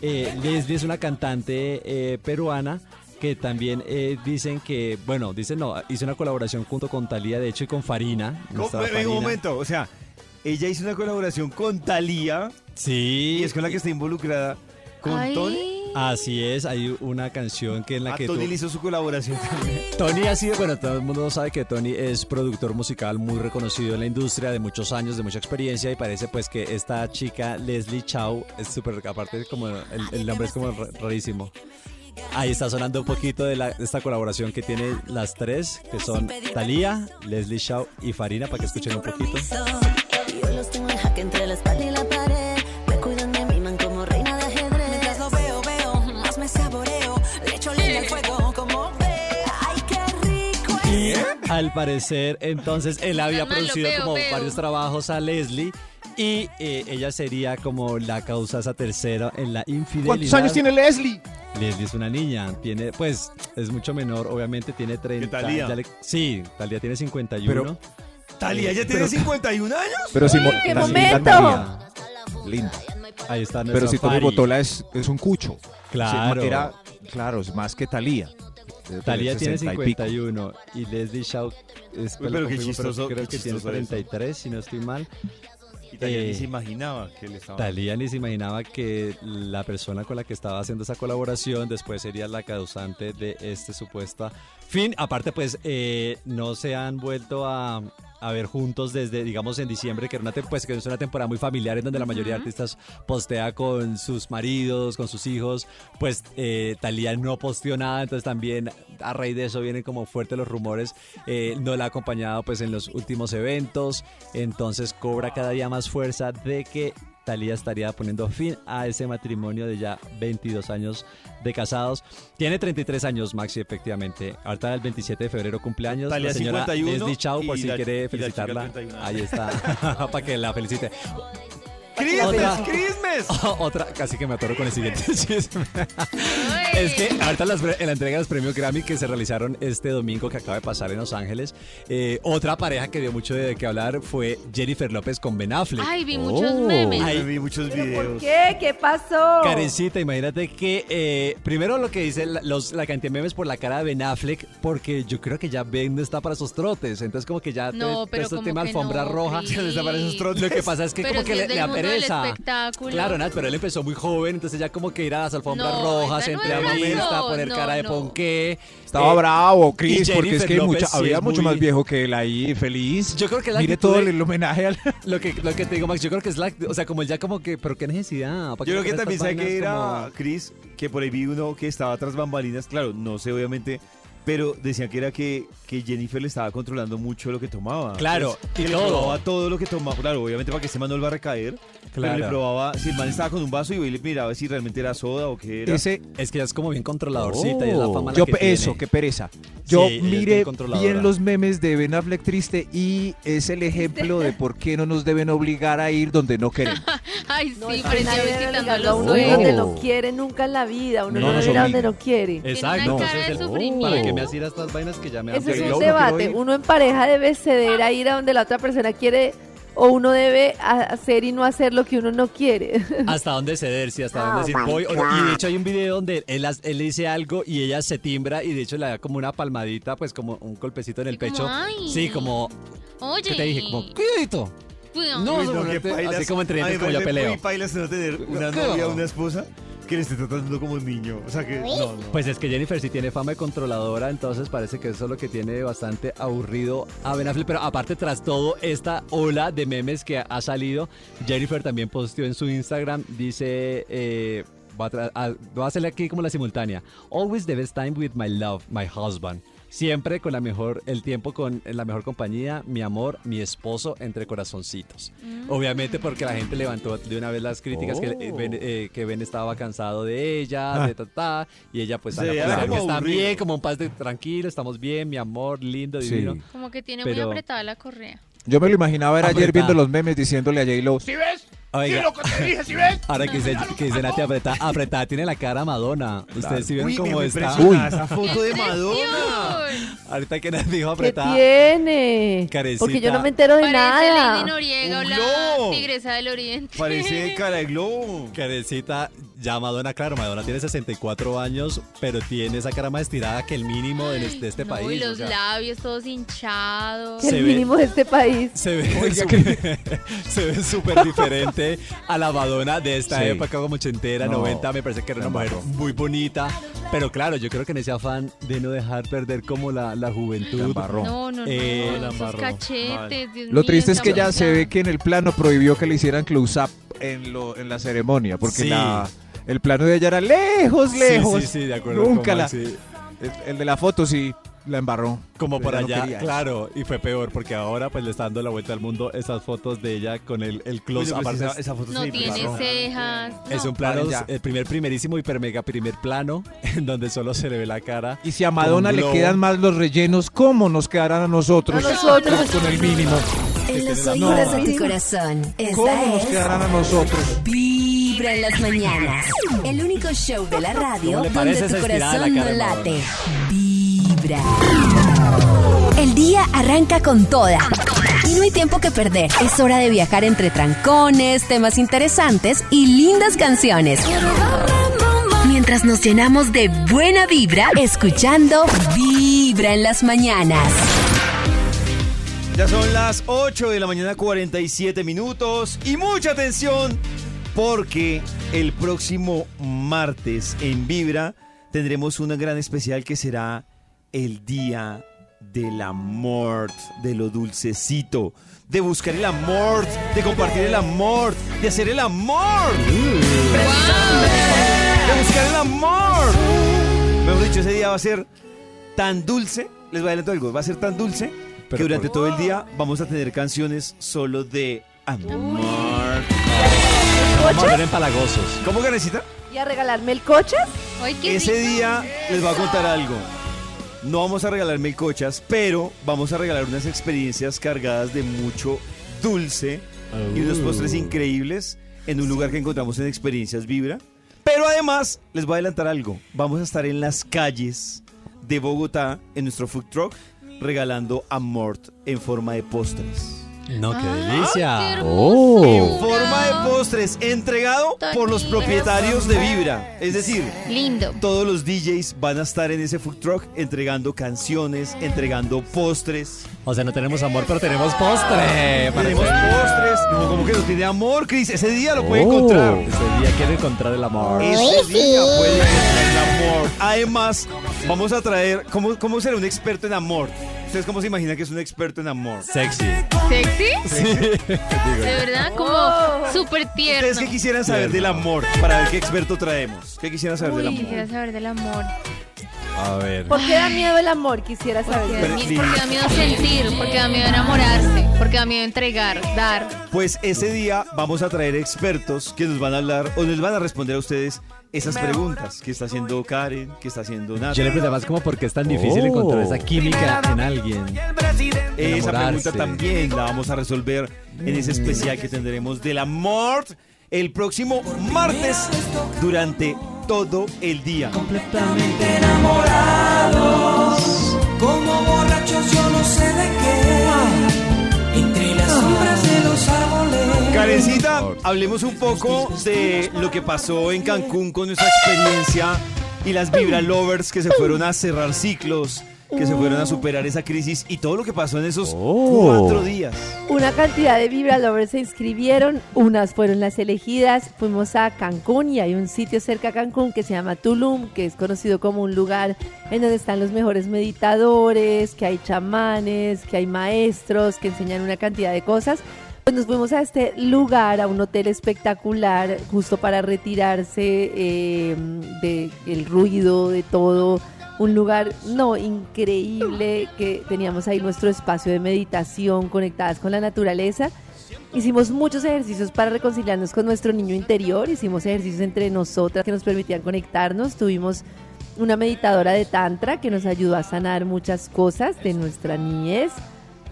Eh, Leslie es una cantante eh, peruana que también eh, dicen que, bueno, dicen no, hizo una colaboración junto con Thalía, de hecho, y con Farina. nuestra Venga, un Farina. momento, o sea, ella hizo una colaboración con Thalía Sí. y es con la que está involucrada con Ay. Tony. Así es, hay una canción que en la A que Tony tú- le hizo su colaboración también. Tony ha sido, bueno, todo el mundo sabe que Tony es productor musical muy reconocido en la industria de muchos años, de mucha experiencia y parece pues que esta chica Leslie Chow es súper, aparte como el, el nombre es como rarísimo. Ahí está sonando un poquito de, la- de esta colaboración que tiene las tres, que son Thalía, Leslie Shaw y Farina, para que escuchen un poquito. Yo los tengo en jaque entre la espalda y la pared. Me cuidan, me miman como reina de ajedrez. Mientras lo veo, veo, más me saboreo. Le echo leña al fuego como ve. Ay, qué rico es. Y al parecer, entonces, él había producido veo, como veo. varios trabajos a Leslie y eh, ella sería como la causa esa tercera en la infidelidad. ¿Cuántos años tiene Leslie? Leslie es una niña, tiene, pues, es mucho menor, obviamente tiene 30. Thalía? ya le- sí, Talía tiene 51. Pero- Thalía ya tiene 51 años. Pero si qué momento! Linda. Ahí está Pero si Tommy. Botola es, es un cucho. Claro. Sí, era, claro, es más que Talía. Talía tiene 51 y Leslie Shaw es Uy, pero qué chistoso, creo qué que tiene chistoso eso. 33, si no estoy mal. Y Thalía ni Eh, se imaginaba que le estaba. Talía ni se imaginaba que la persona con la que estaba haciendo esa colaboración después sería la causante de este supuesta fin. Aparte, pues eh, no se han vuelto a, a ver juntos desde, digamos, en diciembre, que era una, pues, que es una temporada muy familiar en donde la mayoría de artistas postea con sus maridos, con sus hijos. Pues eh, Talía no posteó nada, entonces también a raíz de eso vienen como fuertes los rumores. Eh, no la ha acompañado pues en los últimos eventos, entonces cobra cada día más fuerza de que Talía estaría poniendo fin a ese matrimonio de ya 22 años de casados. Tiene 33 años, Maxi, efectivamente. Ahorita el 27 de febrero cumpleaños. Talía la señora 51 Leslie Chao, por si la- quiere felicitarla. 31. Ahí está, para que la felicite. Christmas, Otra- Christmas. Otra, casi que me atoro con el siguiente chisme. Es que ahorita las en la entrega de los premios Grammy que se realizaron este domingo que acaba de pasar en Los Ángeles, eh, otra pareja que dio mucho de qué hablar fue Jennifer López con Ben Affleck. Ay, vi muchos memes. Ay, vi muchos ¿Pero por videos. qué? ¿Qué pasó? Karencita, imagínate que eh, primero lo que dice la, los- la cantidad de memes por la cara de Ben Affleck, porque yo creo que ya Ben no está para esos trotes, entonces como que ya No, todo pero este como tema que alfombra no, roja. No está para esos trotes. Lo que pasa es que Pero como si que es le, le apereza. espectáculo. Claro, Nat, pero él empezó muy joven, entonces ya como que ir a las alfombras No, rojas, esa no razón, poner no, cara de no. ponqué. Estaba Eh, bravo, Chris, porque es que López mucha- sí había es mucho muy- más viejo que él ahí, feliz. Yo creo que la Mire actitud todo de- el homenaje al... Lo que, lo que te digo, Max, yo creo que es la, o sea, como él ya como que, pero qué necesidad. ¿Para qué Yo creo que también sabe que era como- Chris, que por ahí vi uno que estaba tras bambalinas, claro, no sé obviamente, pero decían que era que, que Jennifer le estaba controlando mucho lo que tomaba. Claro, Pues, y que le todo. probaba todo lo que tomaba, claro, obviamente para que ese man no le va a recaer, pero Claro. le probaba, si el man estaba con un vaso y hoy le miraba si realmente era soda o qué era. Ese, Es que ya es como bien controladorcita y es la fama la yo, que pe- eso, tiene. qué pereza. Yo Sí, miré bien los memes de Ben Affleck triste y es el ejemplo de por qué no nos deben obligar a ir donde no queremos. Ay, No, sí, que nadie debe visitando a los donde no quiere nunca en la vida. Uno No no, debe ir a donde no quiere. Exacto. ¿Para qué me estas vainas que ya me Ese es un debate. Uno en pareja debe ceder a ir a donde la otra persona quiere o uno debe hacer y no hacer lo que uno no quiere. hasta dónde ceder, sí, hasta Oh dónde decir my voy. o. Y de hecho hay un video donde él, él le dice algo y ella se timbra y de hecho le da como una palmadita, pues como un golpecito en el Sí, como, pecho. "Ay". Sí, como, Oye. ¿qué te dije? Como, cuidadito. No, Uy, no, no, pailas. así como entre como yo parece peleo. Muy pailas no tener una novia, una esposa que le esté tratando como un niño. O sea que no, no. Pues es que Jennifer sí tiene fama de controladora, entonces parece que eso es lo que tiene bastante aburrido a Ben Affleck. Pero aparte, tras todo esta ola de memes que ha salido, Jennifer también posteó en su Instagram, dice... Eh, voy, a a- voy a hacerle aquí como la simultánea. Always the best time with my love, my husband. Siempre con la mejor, el tiempo con la mejor compañía, mi amor, mi esposo, entre corazoncitos. Obviamente porque la gente levantó de una vez las críticas que, eh, Oh. ben, eh, que Ben estaba cansado de ella, Ah. de ta, ta, y ella pues Sí, pues, como que está bien, como un paz de tranquilo, estamos bien, mi amor, lindo, Sí. divino. Como que tiene muy apretada la correa. Yo me lo imaginaba era ayer viendo los memes diciéndole a J-Lo. ¿Sí ves? Oiga. ¿Sí lo que te dije? ¿Sí ves? Ahora que dice, que dice Nati apretada, apretada tiene la cara Madonna. Ustedes sí vieron Uy, cómo me está. impresiona esa foto de Madonna. Ahorita que Nati dijo ¿Qué apretada. tiene? Carecita. Porque yo no me entero de Parece nada. Lady Noriega o la tigresa del oriente. Parece cara de globo. Carecita, ya Madonna, claro, Madonna tiene 64 años, pero tiene esa cara más estirada que el mínimo de, de este No, país. y o los sea, labios todos hinchados. El ve- mínimo de este país. se ve súper- se ve súper diferente a la Madonna de esta Sí. época como ochentera, No, 90, me parece que era una mujer muy bonita, pero claro, yo creo que en ese afán de no dejar perder como la, la juventud, embarró. No, no, no. Eh, la cachetes. Dios Lo mío, triste es que ya se ve que en el plano prohibió que le hicieran close-up en, lo- en la ceremonia, porque Sí. la, el plano de ella era lejos, Sí, lejos. sí, sí, de acuerdo Nunca la... Sí. El, el de la foto sí la embarró. Como por no allá, eso. claro, y fue peor porque ahora pues le está dando la vuelta al mundo esas fotos de ella con el, el close Oye, pues aparte esa, esa foto No se tiene embarró. cejas. es no. un plano, el primer primerísimo hiper mega primer plano en donde solo se le ve la cara. Y si a Madonna le quedan más los rellenos, ¿cómo nos quedarán a nosotros? A nosotros. Con el mínimo. En los No. oídos de tu corazón. ¿Cómo nos quedarán a nosotros? Vibra en las mañanas. El único show de la radio ¿Cómo le donde tu corazón no late. Vibra. El día arranca con toda. Y no hay tiempo que perder. Es hora de viajar entre trancones, temas interesantes y lindas canciones. Mientras nos llenamos de buena vibra, escuchando Vibra en las mañanas. Ya son las 8 de la mañana 47 minutos y mucha atención porque el próximo martes en Vibra tendremos una gran especial que será el día del amor, de lo dulcecito, de buscar el amor, de compartir el amor, de hacer el amor. De buscar el amor. Mejor dicho, ese día va a ser tan dulce, les voy a adelantar algo, va a ser tan dulce que durante por- todo el día vamos a tener canciones solo de amor. Vamos a ver empalagosos. ¿Cómo, Garecita? ¿Y a regalarme el coche? Ay, qué Ese rico. día les voy a contar algo. No vamos a regalar melcochas, pero vamos a regalar unas experiencias cargadas de mucho dulce y unos postres increíbles en un lugar que encontramos en Experiencias Vibra. Pero además, les voy a adelantar algo. Vamos a estar en las calles de Bogotá, en nuestro food truck, regalando amort en forma de postres. No, qué Ah, qué delicia. hermosura. En forma de postres, entregado por los propietarios de Vibra. Es decir, Lindo. todos los DJs van a estar en ese food truck entregando canciones, entregando postres. O sea, no tenemos amor, pero tenemos postre. para Tenemos que- postres. No, como que no tiene amor, Chris. Ese día lo puede Oh, encontrar. Ese día quiere encontrar el amor. Ese día puede encontrar el amor. Además, vamos a traer. ¿Cómo, cómo será un experto en amor? ¿Ustedes cómo se imaginan que es un experto en amor? Sexy. ¿Sexy? Sí. De verdad, como súper tierno. ¿Ustedes qué quisieran saber del amor? Para ver qué experto traemos. ¿Qué quisieran saber del Uy, amor? quisiera saber del amor. A ver. ¿Por qué da miedo el amor? Quisiera Porque saber. da, Pero mie- sí. porque da miedo sentir, porque da miedo enamorarse, porque da miedo entregar, dar. Pues ese día vamos a traer expertos que nos van a hablar o les van a responder a ustedes esas preguntas. ¿Qué está haciendo Karen? ¿Qué está haciendo Nata? Yo le pregunté más como por qué es tan difícil Oh. encontrar esa química en alguien. Esa pregunta también la vamos a resolver en ese especial que tendremos del amor el próximo martes durante todo el día. completamente enamorados, como borrachos yo no sé de qué, Karencita, hablemos un poco de lo que pasó en Cancún con nuestra experiencia y las Vibra Lovers que se fueron a cerrar ciclos, que se fueron a superar esa crisis y todo lo que pasó en esos Oh. cuatro días. Una cantidad de Vibra Lovers se inscribieron, unas fueron las elegidas, fuimos a Cancún y hay un sitio cerca a Cancún que se llama Tulum, que es conocido como un lugar en donde están los mejores meditadores, que hay chamanes, que hay maestros, que enseñan una cantidad de cosas. Pues nos fuimos a este lugar, a un hotel espectacular, justo para retirarse eh, del ruido, de todo. Un lugar, no, increíble, que teníamos ahí nuestro espacio de meditación, conectadas con la naturaleza. Hicimos muchos ejercicios para reconciliarnos con nuestro niño interior, hicimos ejercicios entre nosotras que nos permitían conectarnos, tuvimos una meditadora de Tantra que nos ayudó a sanar muchas cosas de nuestra niñez,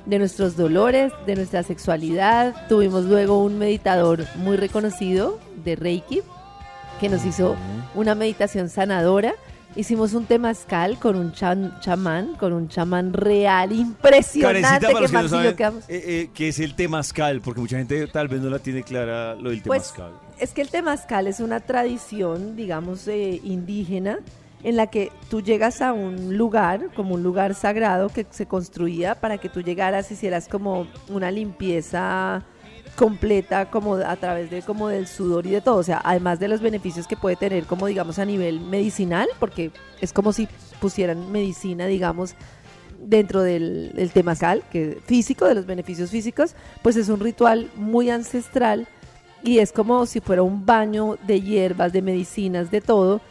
de nuestros dolores, de nuestra sexualidad. Tuvimos luego un meditador muy reconocido de Reiki que nos hizo una meditación sanadora. Hicimos un temazcal con un chan- chamán, con un chamán real, impresionante. Carecita, para que los que no saben, eh, eh, ¿qué es el temazcal? Porque mucha gente tal vez no la tiene clara lo del Pues temazcal. es que el temazcal es una tradición, digamos, eh, indígena en la que tú llegas a un lugar, como un lugar sagrado que se construía para que tú llegaras y hicieras como una limpieza completa como a través de como del sudor y de todo, o sea, además de los beneficios que puede tener como digamos a nivel medicinal, porque es como si pusieran medicina, digamos, dentro del, del temazcal, que físico, de los beneficios físicos, pues es un ritual muy ancestral y es como si fuera un baño de hierbas, de medicinas, de todo,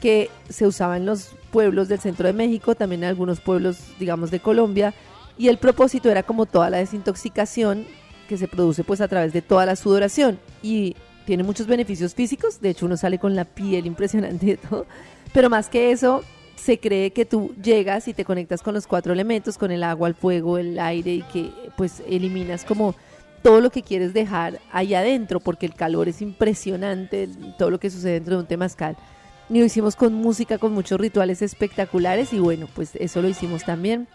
que se usaba en los pueblos del centro de México, también en algunos pueblos, digamos, de Colombia, y el propósito era como toda la desintoxicación que se produce pues a través de toda la sudoración y tiene muchos beneficios físicos, de hecho uno sale con la piel impresionante de todo, pero más que eso, se cree que tú llegas y te conectas con los cuatro elementos, con el agua, el fuego, el aire y que pues eliminas como todo lo que quieres dejar ahí adentro, porque el calor es impresionante, todo lo que sucede dentro de un temazcal. Y lo hicimos con música, con muchos rituales espectaculares y bueno, pues eso lo hicimos también.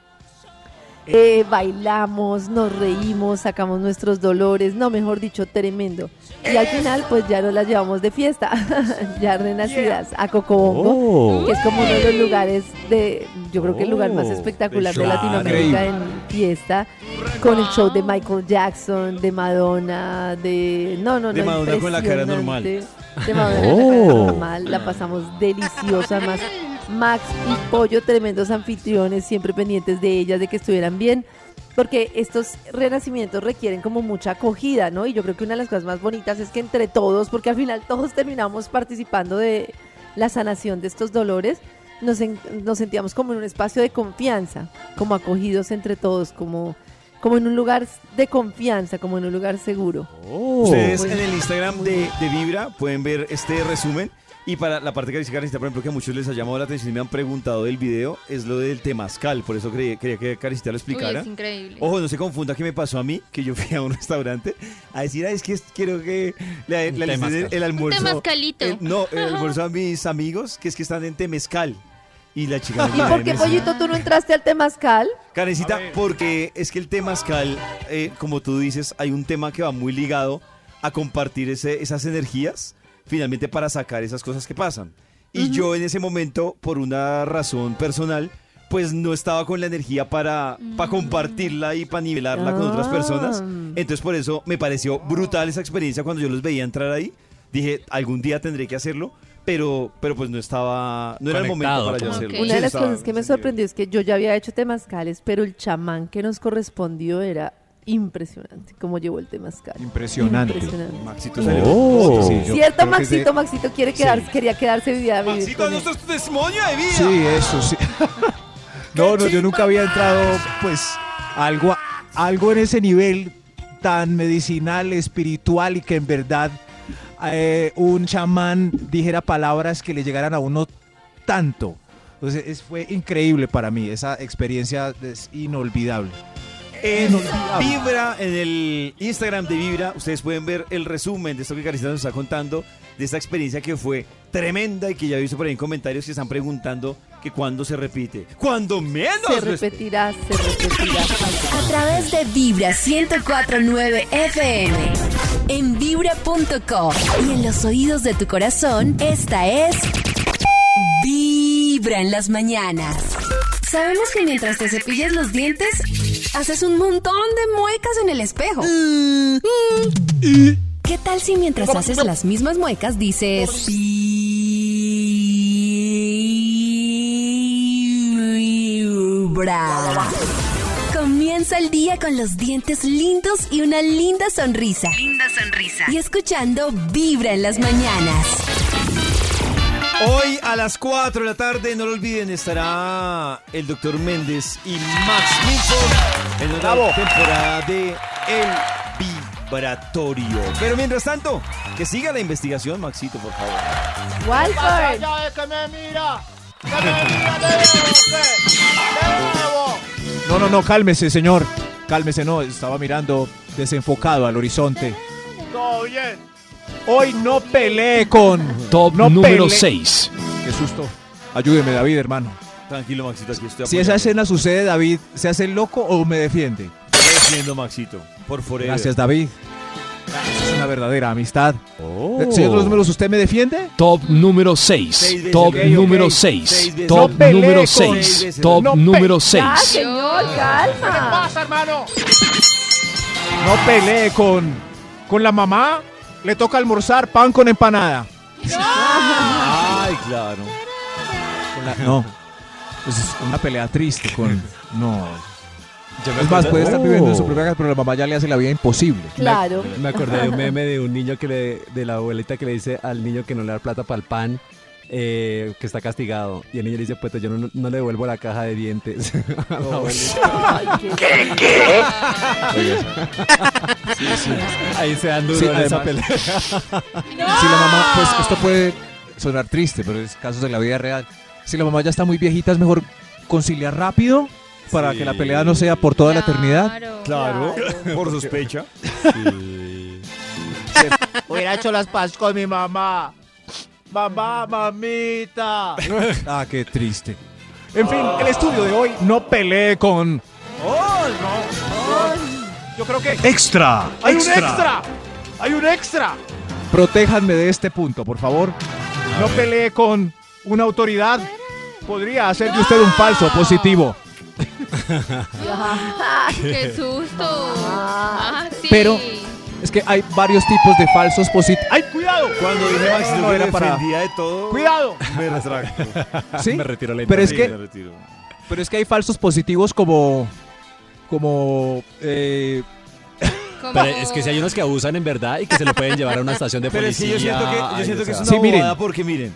Eh, bailamos, nos reímos, sacamos nuestros dolores, no, mejor dicho, tremendo. Y al final, pues ya nos las llevamos de fiesta, ya renacidas, a Cocobongo, Oh. que es como uno de los lugares de, yo creo que el lugar más Oh, espectacular de. Latinoamérica en fiesta, con el show de Michael Jackson, de Madonna, de... No, no, no. De Madonna con la cara normal. De Madonna con la cara Oh. normal, la pasamos deliciosa, más Max y Pollo, tremendos anfitriones, siempre pendientes de ellas, de que estuvieran bien, porque estos renacimientos requieren como mucha acogida, ¿no? Y yo creo que una de las cosas más bonitas es que entre todos, porque al final todos terminamos participando de la sanación de estos dolores, nos, en- nos sentíamos como en un espacio de confianza, como acogidos entre todos, como, como en un lugar de confianza, como en un lugar seguro. Ustedes Pues, en el Instagram de, de Vibra pueden ver este resumen. Y para la parte que dice Karencita, por ejemplo, que a muchos les ha llamado la atención y me han preguntado del video, es lo del temazcal. Por eso creí- quería que Karencita lo explicara. Uy, es increíble. Ojo, no se confunda que me pasó a mí, que yo fui a un restaurante a decir, "Ay, es que quiero que le, le el, el almuerzo. temazcalito. el- no, el almuerzo a mis amigos, que es que están en temezcal. Y la chica me ¿Y por qué, Pollito, tú no entraste al temazcal? Karencita, porque es que el temazcal, eh, como tú dices, hay un tema que va muy ligado a compartir ese- esas energías, finalmente para sacar esas cosas que pasan. Y yo en ese momento, por una razón personal, pues no estaba con la energía para, para compartirla y para nivelarla con otras personas. Entonces por eso me pareció brutal esa experiencia cuando yo los veía entrar ahí. Dije, algún día tendré que hacerlo, pero, pero pues no estaba, no era el momento para yo hacerlo. que- Una de las cosas que me sorprendió es que yo ya había hecho temazcales, pero el chamán que nos correspondió era impresionante, como llevó el temazcal. Impresionante. Impresionante. Maxito salió Oh. Sí, Cierto, que Maxito, Maxito quiere quedar, quería quedarse vivir a vivir con él. testimonio de vida. Sí, eso sí. no, no, yo nunca había entrado, pues, algo, algo en ese nivel tan medicinal, espiritual y que en verdad eh, un chamán dijera palabras que le llegaran a uno tanto. Entonces, es- fue increíble para mí. Esa experiencia es inolvidable. En Vibra, en el Instagram de Vibra, ustedes pueden ver el resumen de esto que Carita nos está contando, de esta experiencia que fue tremenda y que ya he visto por ahí en comentarios que están preguntando que cuándo se repite. ¡Cuando menos! Se repetirá, se repetirá. A través de Vibra 1049 FM. En vibra.com. Y en los oídos de tu corazón, esta es. Vibra en las mañanas. Sabemos que mientras te cepillas los dientes, haces un montón de muecas en el espejo. ¿Qué tal si mientras haces las mismas muecas dices... Vibra"? Comienza el día con los dientes lindos y una linda sonrisa. Linda sonrisa. Y escuchando Vibra en las mañanas. Hoy a las 4 de la tarde, no lo olviden, estará el doctor Méndez y Max Milford en una temporada de El Vibratorio. Pero mientras tanto, que siga la investigación, Maxito, por favor. Walford. Ya es que me mira. Que me mira nuevo. No, no, no, cálmese, señor. Cálmese, no, estaba mirando desenfocado al horizonte. Todo bien. Hoy no peleé con. Top no número peleé- 6. Qué susto. Ayúdeme, David, hermano. Tranquilo, Maxito, aquí estoy Si esa escena sucede, David, ¿se hace el loco o me defiende? defiendo, Maxito, por forever. Gracias, David. Es una verdadera amistad. Oh. Señor de los números, ¿usted me defiende? Top número 6. Seis veces, Top ok, ok. número Seis 6. veces. Top No número con- 6. Seis veces. Top No número Ya, 6. señor, ¿Qué calma. pasa, hermano? No peleé con. con la mamá. Le toca almorzar pan con empanada. Ay, claro. Con la- no. Pues es una pelea triste con. No. Yo me Es más, puede estar Oh. viviendo en su propia casa, pero la mamá ya le hace la vida imposible. Claro. Me acordé de un meme de un niño que le, de la abuelita que le dice al niño que no le da plata para el pan, eh, que está castigado. Y el niño le dice, pues yo no, no le devuelvo la caja de dientes. a la abuelita. Ay, qué- Ahí se dan duro Sí, en esa pelea. Si la mamá, pues esto puede sonar triste, pero es casos de la vida real. Si la mamá ya está muy viejita, es mejor conciliar rápido para Sí. que la pelea no sea por toda la eternidad. Claro, por sospecha. Hubiera hecho las paz con mi mamá. Mamá, mamita. Ah, qué triste. En fin, el estudio de hoy no peleé con. Oh, no. Yo creo que Extra. hay un extra. Hay un extra. Protéjanme de este punto, por favor. No peleé con una autoridad. Podría hacer de usted un falso positivo. ¡Qué susto! Ah, sí. Pero- Es que hay varios tipos de falsos positivos. ¡Ay, cuidado! Cuando dije Maxito No, que era para- de todo, ¡Cuidado! me retracto. ¿Sí? Me retiro la Pero es Sí, que me retiro. Pero es que hay falsos positivos como. como. eh, Como- Pero es que si hay unos que abusan en verdad y que se lo pueden llevar a una estación de Pero es policía. que yo siento que, yo siento que es una Sí, miren. bobada porque miren,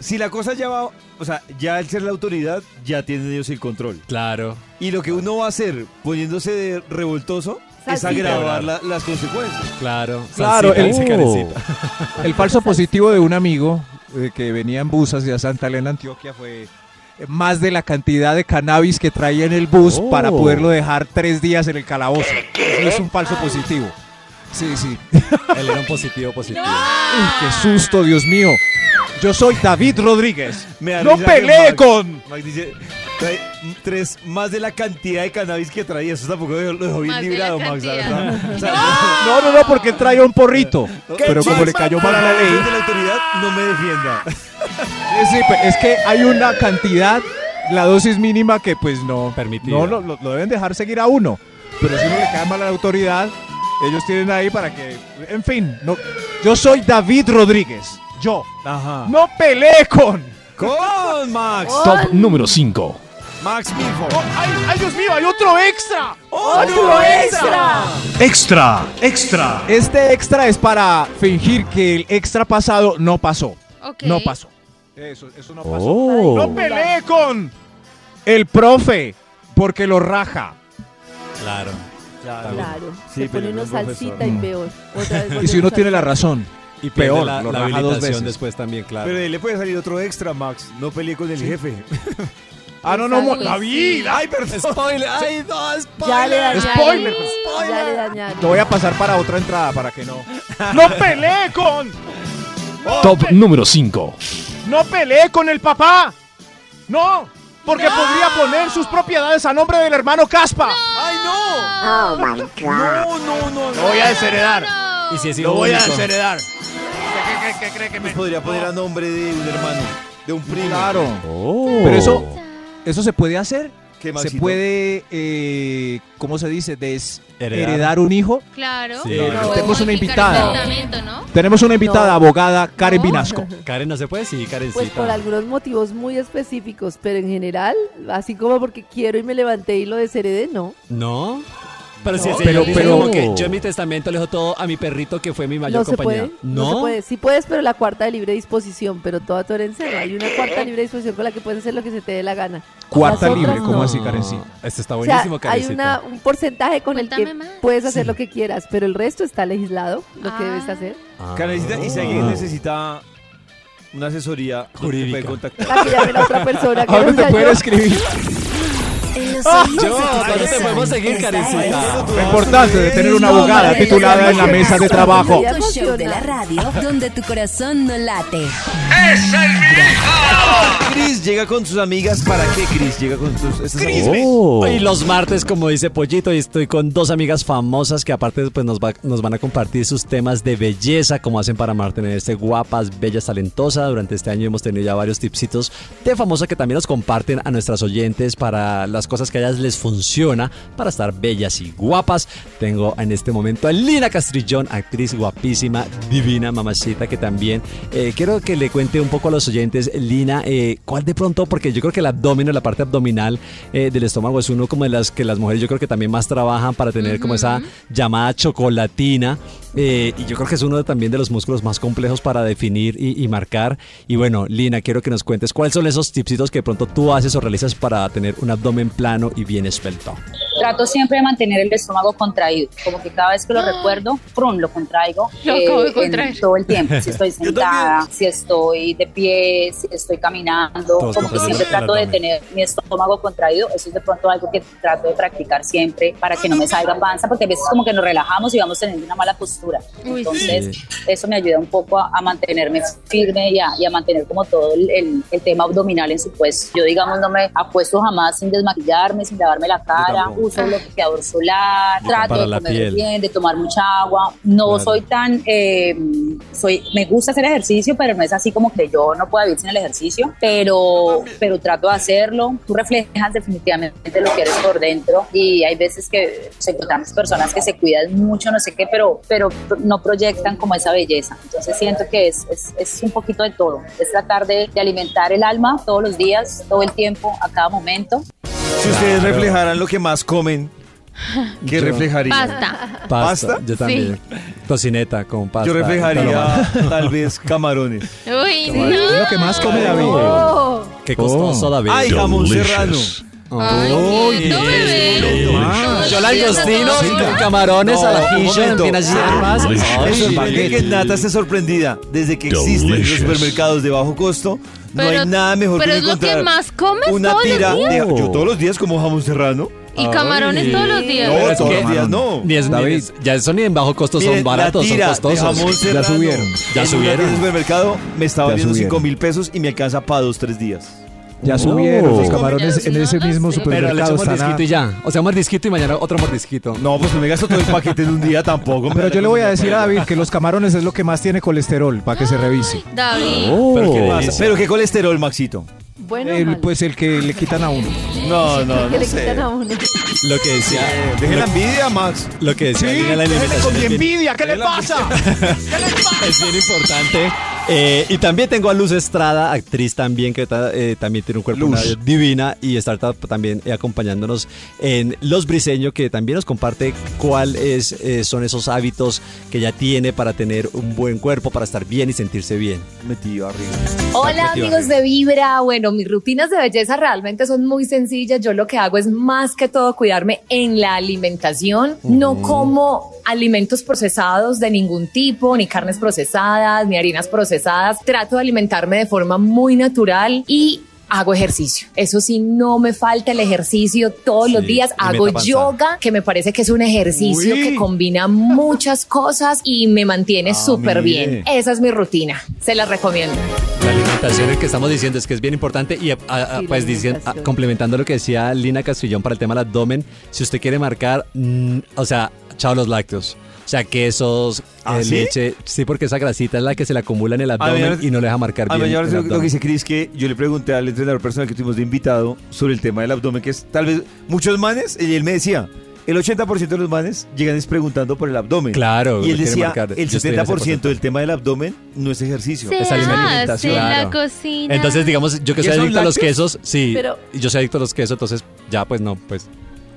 si la cosa ya va, o sea, ya al ser la autoridad, ya tienen ellos el control. Claro. Y lo que uno va a hacer poniéndose de revoltoso es agravar la- las consecuencias. Claro. Claro, el- dice Karencita. el falso positivo de un amigo eh, que venía en bus hacia Santa Elena, Antioquia, fue eh, más de la cantidad de cannabis que traía en el bus Oh. para poderlo dejar tres días en el calabozo. Eso es un falso positivo. Sí, sí. Él era un positivo positivo. Uy, qué susto, Dios mío. Yo soy David Rodríguez. Me da No risa que peleé Max- con. Max dice, trae tres más de la cantidad de cannabis que traía. Eso tampoco lo dejó bien Más de la librado, Max, la cantidad. verdad. O sea, No, no, no, porque traía un porrito. Pero como le cayó mal a la ley. de la autoridad no me defienda. Sí, sí, es que hay una cantidad, la dosis mínima que pues no Permitida. No, lo, lo- lo deben dejar seguir a uno. Pero si uno le cae mal a la autoridad, ellos tienen ahí para que... En fin, no, yo soy David Rodríguez. Yo. Ajá. No peleé con... Con Max. Top número 5. Max Milford. Oh, ¡Ay, ay, Dios mío! ¡Hay otro extra! ¡Otro extra! Extra. Extra. Este extra es para fingir que el extra pasado no pasó. No pasó. Eso, eso no pasó. Oh. No peleé con el profe porque lo raja. Claro. Claro. Sí, se pone profesor. salsita y peor. Otra vez Y si uno tiene la razón. Y Peor, la, lo la raja dos veces. después también, claro. Pero de ahí le puede salir otro extra, Max. No peleé con el jefe. Ah, no, no, mo- David. Ay, perdón. Spoiler. Ay, no, Ya le dañaron. Spoiler. Ya le dañaron. Lo voy a pasar para otra entrada para que no. ¡No peleé con! Top número 5. ¡No peleé con el papá! ¡No! Porque podría poner sus propiedades a nombre del hermano Caspa. ¡Ay, no! Oh my God. No, no, no, Lo voy a desheredar. Y si es Lo voy a único. desheredar. ¿Qué, qué, qué cree que me.? Podría poner a nombre de un hermano, de un primo. Claro. Oh. Pero eso, ¿Eso se puede hacer? ¿Qué, ¿Se Maxito? puede, eh, cómo se dice, desheredar Heredar. un hijo? Claro. Sí. Eh, No, tenemos una invitada. Tenemos una invitada, No. abogada Karen No. Vinasco. Karen, ¿no se puede? Sí, Karencita. Pues por algunos motivos muy específicos, pero en general, así como porque quiero y me levanté y lo desheredé, no. ¿No? Pero si el Pero- dice pero- como que yo en mi testamento le dejo todo a mi perrito que fue mi mayor No se compañía. puede. No. se puede. Sí puedes, pero la cuarta de libre disposición, pero toda tu herencia no. Hay una cuarta de libre disposición con la que puedes hacer lo que se te dé la gana. Cuarta Las libre, ¿cómo no. así, Karencita? Este está O sea, buenísimo, hay Karencita. una, un porcentaje con el que Cuéntame más. puedes hacer lo que quieras, pero el resto está legislado, lo que Ah. debes hacer. Ah. Karencita, y si alguien necesita una asesoría ¿dónde te puede Jurídica. contactar. Para que llame la otra persona. que ¿A dónde no te sea pueden yo. escribir? En los Yo, oídos de tu ¿dónde te podemos seguir, esta Karencita? Lo importante de tener una es abogada el titulada en la mesa de trabajo. show de la radio donde tu corazón no late. Chris llega con sus amigas. ¿Para qué Chris llega con sus estas amigas? Oh. Y los martes, como dice Pollito, y estoy con dos amigas famosas que aparte pues, nos, va- nos van a compartir sus temas de belleza, cómo hacen para mantenerse guapas, bellas, talentosas. Durante este año hemos tenido ya varios tipsitos de famosas que también nos comparten a nuestras oyentes para las cosas que a ellas les funciona para estar bellas y guapas. Tengo en este momento a Lina Castrillón, actriz guapísima, divina, mamacita, que también eh, quiero que le cuente un poco a los oyentes, Lina, eh, ¿cuál de pronto? Porque yo creo que el abdomen o la parte abdominal eh, del estómago es uno como de las que las mujeres yo creo que también más trabajan para tener como esa llamada chocolatina. eh, y yo creo que es uno de- también de los músculos más complejos para definir y, y marcar. Y bueno, Lina, quiero que nos cuentes cuáles son esos tipsitos que de pronto tú haces o realizas para tener un abdomen plano y bien esbelto. Trato siempre de mantener el estómago contraído, como que cada vez que lo recuerdo, ¡prum! lo contraigo Lo eh, en todo el tiempo. Si estoy sentada, si estoy de pie, si estoy caminando, Todos como que siempre trato de tener mi estómago contraído. Eso es de pronto algo que trato de practicar siempre para que no me salga panza, porque a veces como que nos relajamos y vamos teniendo una mala postura. Uy, Entonces, sí. eso me ayuda un poco a, a mantenerme firme y a, y a mantener como todo el, el- el tema abdominal en su puesto. Yo, digamos, no me apuesto jamás sin sin lavarme la cara, uso bloqueador solar, trato de comer piel. bien, de tomar mucha agua. No Claro. soy tan, eh, soy, me gusta hacer ejercicio, pero no es así como que yo no pueda vivir sin el ejercicio, pero, pero trato de hacerlo. Tú reflejas definitivamente lo que eres por dentro y hay veces que se encontramos personas que se cuidan mucho, no sé qué, pero, pero no proyectan como esa belleza. Entonces siento que es, es, es un poquito de todo. Es tratar de, de alimentar el alma todos los días, todo el tiempo, a cada momento. Si ustedes reflejaran lo que más comen, ¿qué Yo- reflejarían? Basta. Pasta, ¿Pasta? yo también. Tocineta con pasta. Yo reflejaría tal vez camarones. Uy, Es no. lo que más come David. Oh, Qué costoso, David. ¡Ay, jamón Delicious. Ay, quieto, bebé. Yo los días langostinos a todos. con camarones No, a la quiche, en momento. fin, así más. Que Nata esté sorprendida. Desde que existen los supermercados de bajo costo, no Pero- hay nada mejor pero que es lo que encontrar más comes una todos los tira días. de... Yo todos los días como jamón serrano. Y camarones Ay. todos los días. No, Pero es todos que- los días no. Ni es, David. ni es- ya eso ni en bajo costo Miren, son baratos, la son costosos. de jamón serrano subieron. Ya subieron. En el supermercado me está Ya valiendo subieron. 5 mil pesos y me alcanza para dos, tres días. Ya subieron los Oh. camarones en ese mismo Pero Pero le supermercado. mordisquito y ya. O sea, un mordisquito y mañana otro mordisquito. No, pues no me gasto todo el paquete en un día tampoco. Pero yo le voy a decir a David que los camarones es lo que más tiene colesterol, para que se revise. David. Pero qué Pasa. Pero qué colesterol, Maxito. bueno, El- pues el que le quitan a uno. No, no, que no le sé. quitan a uno. Lo que decía, Deje la envidia, Max. lo que decía Lina, la bien- envidia, ¿qué le pasa? es bien importante. Eh, y también tengo a Luz Estrada, actriz también, que ta- eh, también tiene un cuerpo una- divina y está ta- también eh, acompañándonos en Los Briseños, que también nos comparte cuáles es, eh, son esos hábitos que ella tiene para tener un buen cuerpo, para estar bien y sentirse bien. Metido arriba. Hola Metido amigos de Vibra, bueno, mis rutinas de belleza realmente son muy sencillas. Yo lo que hago es más que todo cuidarme en la alimentación. No como alimentos procesados de ningún tipo, ni carnes procesadas, ni harinas procesadas. Trato de alimentarme de forma muy natural y hago ejercicio. Eso sí, no me falta el ejercicio todos los Sí, días. y Hago yoga, que me parece que es un ejercicio Uy. que combina muchas cosas y me mantiene Ah, súper bien. Esa es mi rutina. Se la recomiendo. La alimentación, el que estamos diciendo es que es bien importante y a- a- a- Sí, pues diciendo, complementando lo que decía Lina Castrillón para el tema del abdomen, si usted quiere marcar, mm, o sea, chao los lácteos. O sea, quesos, ¿Ah, eh, sí? leche. Sí, porque esa grasita es la que se le acumula en el A abdomen y no le deja marcar A bien. ahora el lo, lo que dice Cris que yo le pregunté al entrenador personal que tuvimos de invitado sobre el tema del abdomen, que es tal vez muchos manes, y él me decía, el 80% de los manes llegan es preguntando por el abdomen. Claro, Y él decía, marcar. el Yo estoy en ese 70% del tema del abdomen no es ejercicio, Se es hace alimentación. en la cocina. Entonces, digamos, yo que ¿Qué soy adicto a los quesos, sí. Pero- y yo soy adicto a los quesos, entonces ya, pues no, pues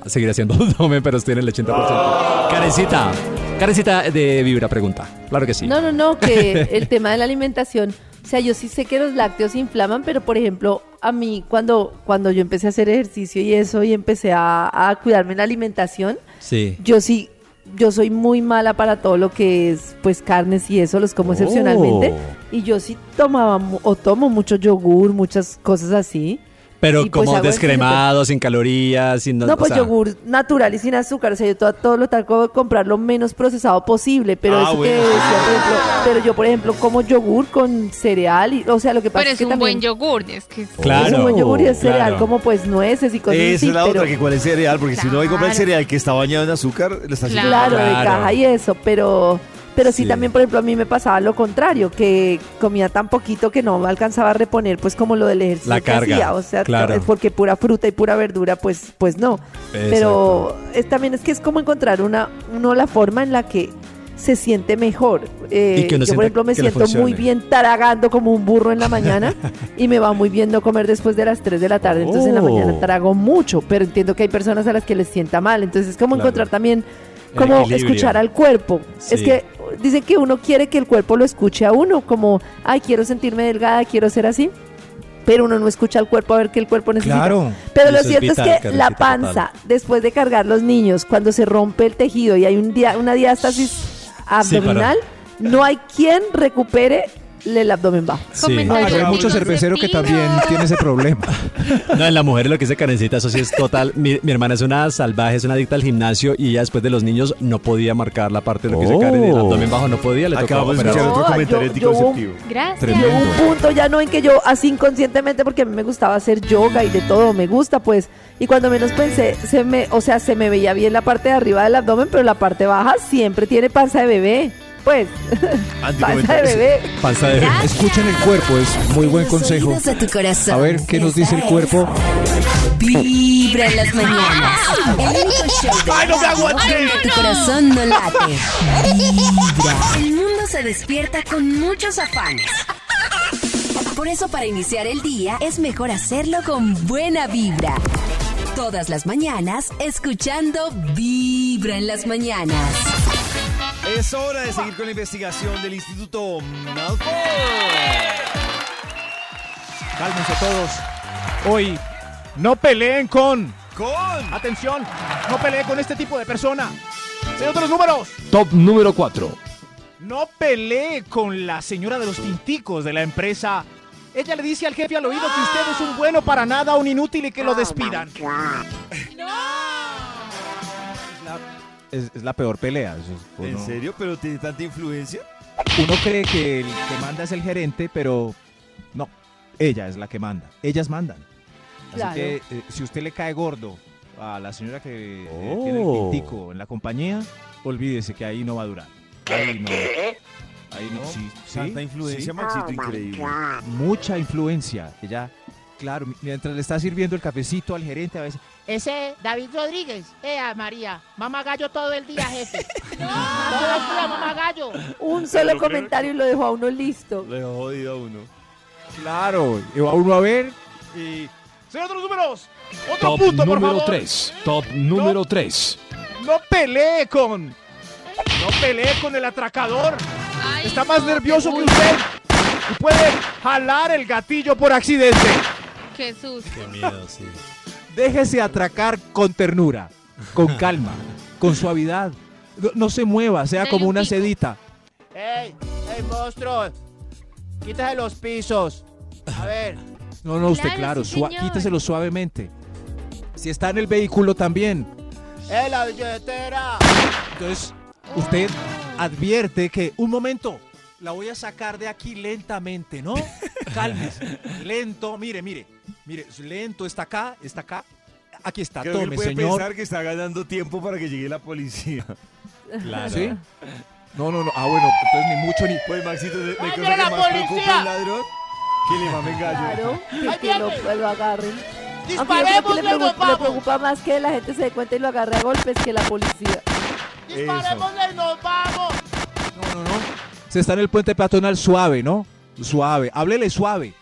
seguiré haciendo abdomen, pero estoy en el 80%. Karencita, Karencita de Vibra pregunta. Claro que sí. No, no, no, que el tema de la alimentación, o sea, yo sí sé que los lácteos inflaman, pero por ejemplo, a mí cuando, cuando yo empecé a hacer ejercicio y eso y empecé a, a cuidarme en la alimentación, Sí. yo sí, yo soy muy mala para todo lo que es pues carnes y eso, los como excepcionalmente, Oh. y yo sí tomaba o tomo mucho yogur, muchas cosas así. Pero Y, pues, como hago descremado, sin calorías, sin... No, o pues sea, yogur natural y sin azúcar. O sea, yo todo, todo lo trato de comprar lo menos procesado posible. Pero Ah, eso que bueno. decía, por ejemplo, pero yo, por ejemplo, como yogur con cereal. Y, o sea, lo que pasa Pero es es que un también buen yogur. Es que es- Claro. es un buen yogur y es cereal, Claro. como pues nueces y cosas Esa así. es la pero, otra, que cuál es cereal, porque si uno va y compra el Claro. cereal que está bañado en azúcar, le está haciendo Claro, de Claro. caja y eso, pero... Pero sí, Sí. también, por ejemplo, a mí me pasaba lo contrario, que comía tan poquito que no me alcanzaba a reponer, pues, como lo del ejercicio La que carga, hacía. O sea, claro. es porque pura fruta y pura verdura, pues, pues no. Pero es, también es que es como encontrar una, uno la forma en la que se siente mejor. Eh, Y que uno yo, por ejemplo, me siento muy bien taragando como un burro en la mañana y me va muy bien no comer después de las 3 de la tarde. Entonces en la Oh. mañana trago mucho, pero entiendo que hay personas a las que les sienta mal. Entonces es como Claro. encontrar también como escuchar al cuerpo. Es que dicen que uno quiere que el cuerpo lo escuche a uno, como, ay, quiero sentirme delgada, quiero ser así. Pero uno no escucha al cuerpo a ver qué el cuerpo necesita. Claro. Pero lo es cierto es, que la total. panza, después de cargar los niños, cuando se rompe el tejido y hay un dia- una diástasis abdominal, no hay quien recupere el abdomen bajo. Sí. No hay mucho cervecero que también tiene ese problema. No, en la mujer lo que dice Karencita, eso sí es total. Mi, mi hermana es una salvaje, es una adicta al gimnasio y ella después de los niños no podía marcar la parte de lo que dice Oh. Karen, el abdomen bajo no podía, le tocaba Acabamos de operar. escuchar otro No, comentario anticonceptivo. Gracias. Llegó un punto ya no en que yo así inconscientemente porque a mí me gustaba hacer yoga y de todo me gusta pues y cuando menos pensé se me o sea se me veía bien la parte de arriba del abdomen pero la parte baja siempre tiene panza de bebé pues panza de bebé Panza de Escuchen el cuerpo, es muy buen consejo. Corazón. A ver qué nos dice el cuerpo. Vibra en las mañanas. El único show de ¡Ay, no me aguanté! tu corazón no late. Vibra. El mundo se despierta con muchos afanes. Por eso para iniciar el día es mejor hacerlo con buena vibra. Todas las mañanas escuchando Vibra en las mañanas. Es hora de seguir con la investigación del Instituto Malfoy. Cálmense todos. Hoy no peleen con. Con. Atención, no peleen con este tipo de persona. Señor de los números. Top número 4. No pelee con la señora de los tinticos de la empresa. Ella le dice al jefe al oído que usted es un bueno para nada, un inútil y que lo despidan. Es, es la peor pelea. eso es- ¿En serio? ¿Pero tiene tanta influencia? Uno cree que el que manda es el gerente, pero no. Ella es la que manda. Ellas mandan. Así Claro. que eh, si usted le cae gordo a la señora que eh, Oh. tiene el tintico en la compañía, olvídese que ahí no va a durar. Ahí no. Ahí no. Sí, sí, Tanta influencia, sí. Maxito, increíble. Mucha influencia. Ella, claro, mi- mientras le está sirviendo el cafecito al gerente, a veces. Ese David Rodríguez, ea María, mamá gallo todo el día, jefe. todo el día, mamá gallo. un solo comentario y lo dejó a uno listo Le ha jodido a uno. Claro, y va uno a ver y. Señor de los números, otro Top punto, por número favor. 3. Top número 3. No pelee con. No pelee con el atracador. Ay, Está más no, nervioso que usted. Y puede jalar el gatillo por accidente. Susto. Qué miedo, sí. Déjese atracar con ternura, con calma, con suavidad. No, no se mueva, sea Dele como un una pico. sedita. ¡Ey! ¡Ey, monstruo! Quítase los pisos. A ver. No, no, usted Claro, claro, sí, sua- señor. quíteselo suavemente. Si está en el vehículo también. ¡Eh, la billetera! Entonces, usted advierte que, un momento, la voy a sacar de aquí lentamente, ¿no? Cálmese. Lento, mire, mire, mire, lento, está acá, está acá. Aquí está, Creo que él tome, puede señor. pensar que está ganando tiempo para que llegue la policía. Claro. ¿Sí? No, no, no. Ah, bueno, entonces ni mucho ni. Pues Maxito, me ¡Ay, cosa mira que la más preocupa policía! un ladrón que le mamen gallo. Claro, que, que lo, lo agarren. Aunque yo creo que Disparémosle le, y nos preocupa, le vamos. preocupa más que la gente se dé cuenta y lo agarre a golpes que la policía. Disparémosle y nos vamos. No, no, no. Se está en el puente peatonal suave, ¿no? Suave. Háblele suave.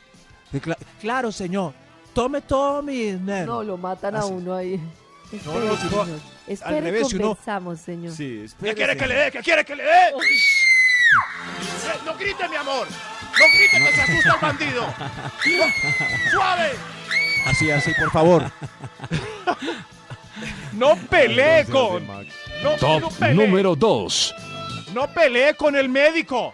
Claro, señor. Tome todo mi. No, lo matan a Así. uno ahí. No, no, si no, señor. Espere, revés, si uno- señor. Sí, ¿Qué quiere que le dé? ¿Qué quiere que le dé? No grite, mi amor. No grite que se asusta el bandido. No, Suave. Así, así, por favor. No pelee con. No, Top no pelee. número 2. No pelee con el médico.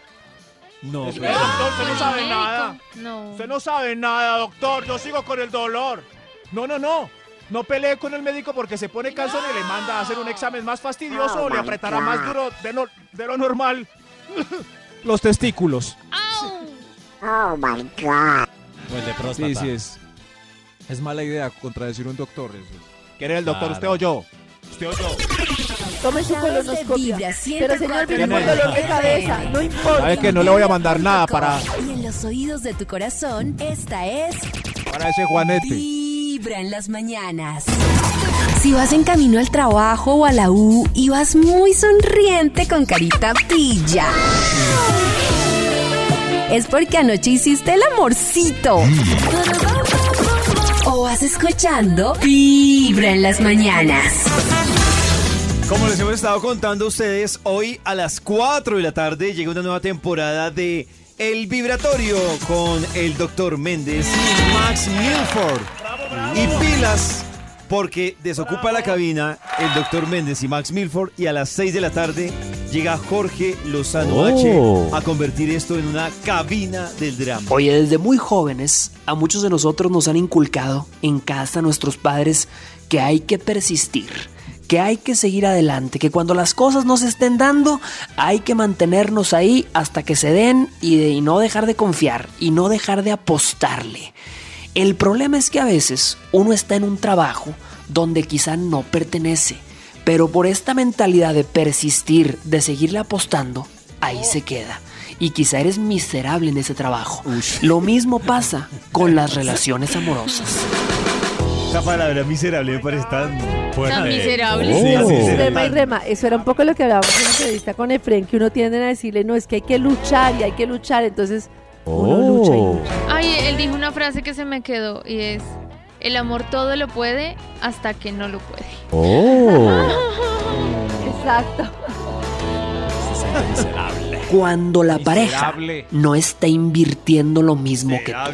No, pero- doctor, usted no ¿Con sabe nada. No. Usted no sabe nada, doctor. Yo sigo con el dolor. No, no, no. No pelee con el médico porque se pone cansón y le manda a hacer un examen más fastidioso o le apretará más duro de, no- de lo normal. Los testículos. Oh my god. O el de próstata. Sí, sí, es. Es mala idea contradecir un doctor. eso. ¿Quién es el doctor? Claro. ¿Usted o yo? ¿Usted o yo? Tome su de colonoscopia. Vibra Pero señor, viene con 104.9 dolor de cabeza. No importa. ¿Sabe que no le voy a mandar nada para, Y en los oídos de tu corazón, esta es para ese Juanete? Vibra en las mañanas. Si vas en camino al trabajo o a la U y vas muy sonriente con carita pilla. Es porque anoche hiciste el amorcito. O vas escuchando Vibra en las mañanas. Como les hemos estado contando a ustedes, hoy a las 4 de la tarde llega una nueva temporada de El Vibratorio con el Dr. Méndez y Max Milford. Y pilas, porque desocupa la cabina el Dr. Méndez y Max Milford y a las 6 de la tarde llega Jorge Lozano Oh. H a convertir esto en una cabina del drama. Oye, desde muy jóvenes, a muchos de nosotros nos han inculcado en casa nuestros padres que hay que persistir, que hay que seguir adelante, que cuando las cosas no se estén dando, hay que mantenernos ahí hasta que se den y, de- y no dejar de confiar y no dejar de apostarle. El problema es que a veces uno está en un trabajo donde quizá no pertenece, pero por esta mentalidad de persistir, de seguirle apostando, ahí se queda. Y quizá eres miserable en ese trabajo. Lo mismo pasa con las relaciones amorosas. Esa palabra miserable me parece tan fuerte. Tan miserable. Sí, así se- Rema y rema, eso era un poco lo que hablábamos en la entrevista con Efren, que uno tiende a decirle, no, es que hay que luchar y hay que luchar, entonces uno lucha y lucha. Ay, él dijo una frase que se me quedó y es, el amor todo lo puede hasta que no lo puede. Exacto. Cuando la pareja no está invirtiendo lo mismo que tú.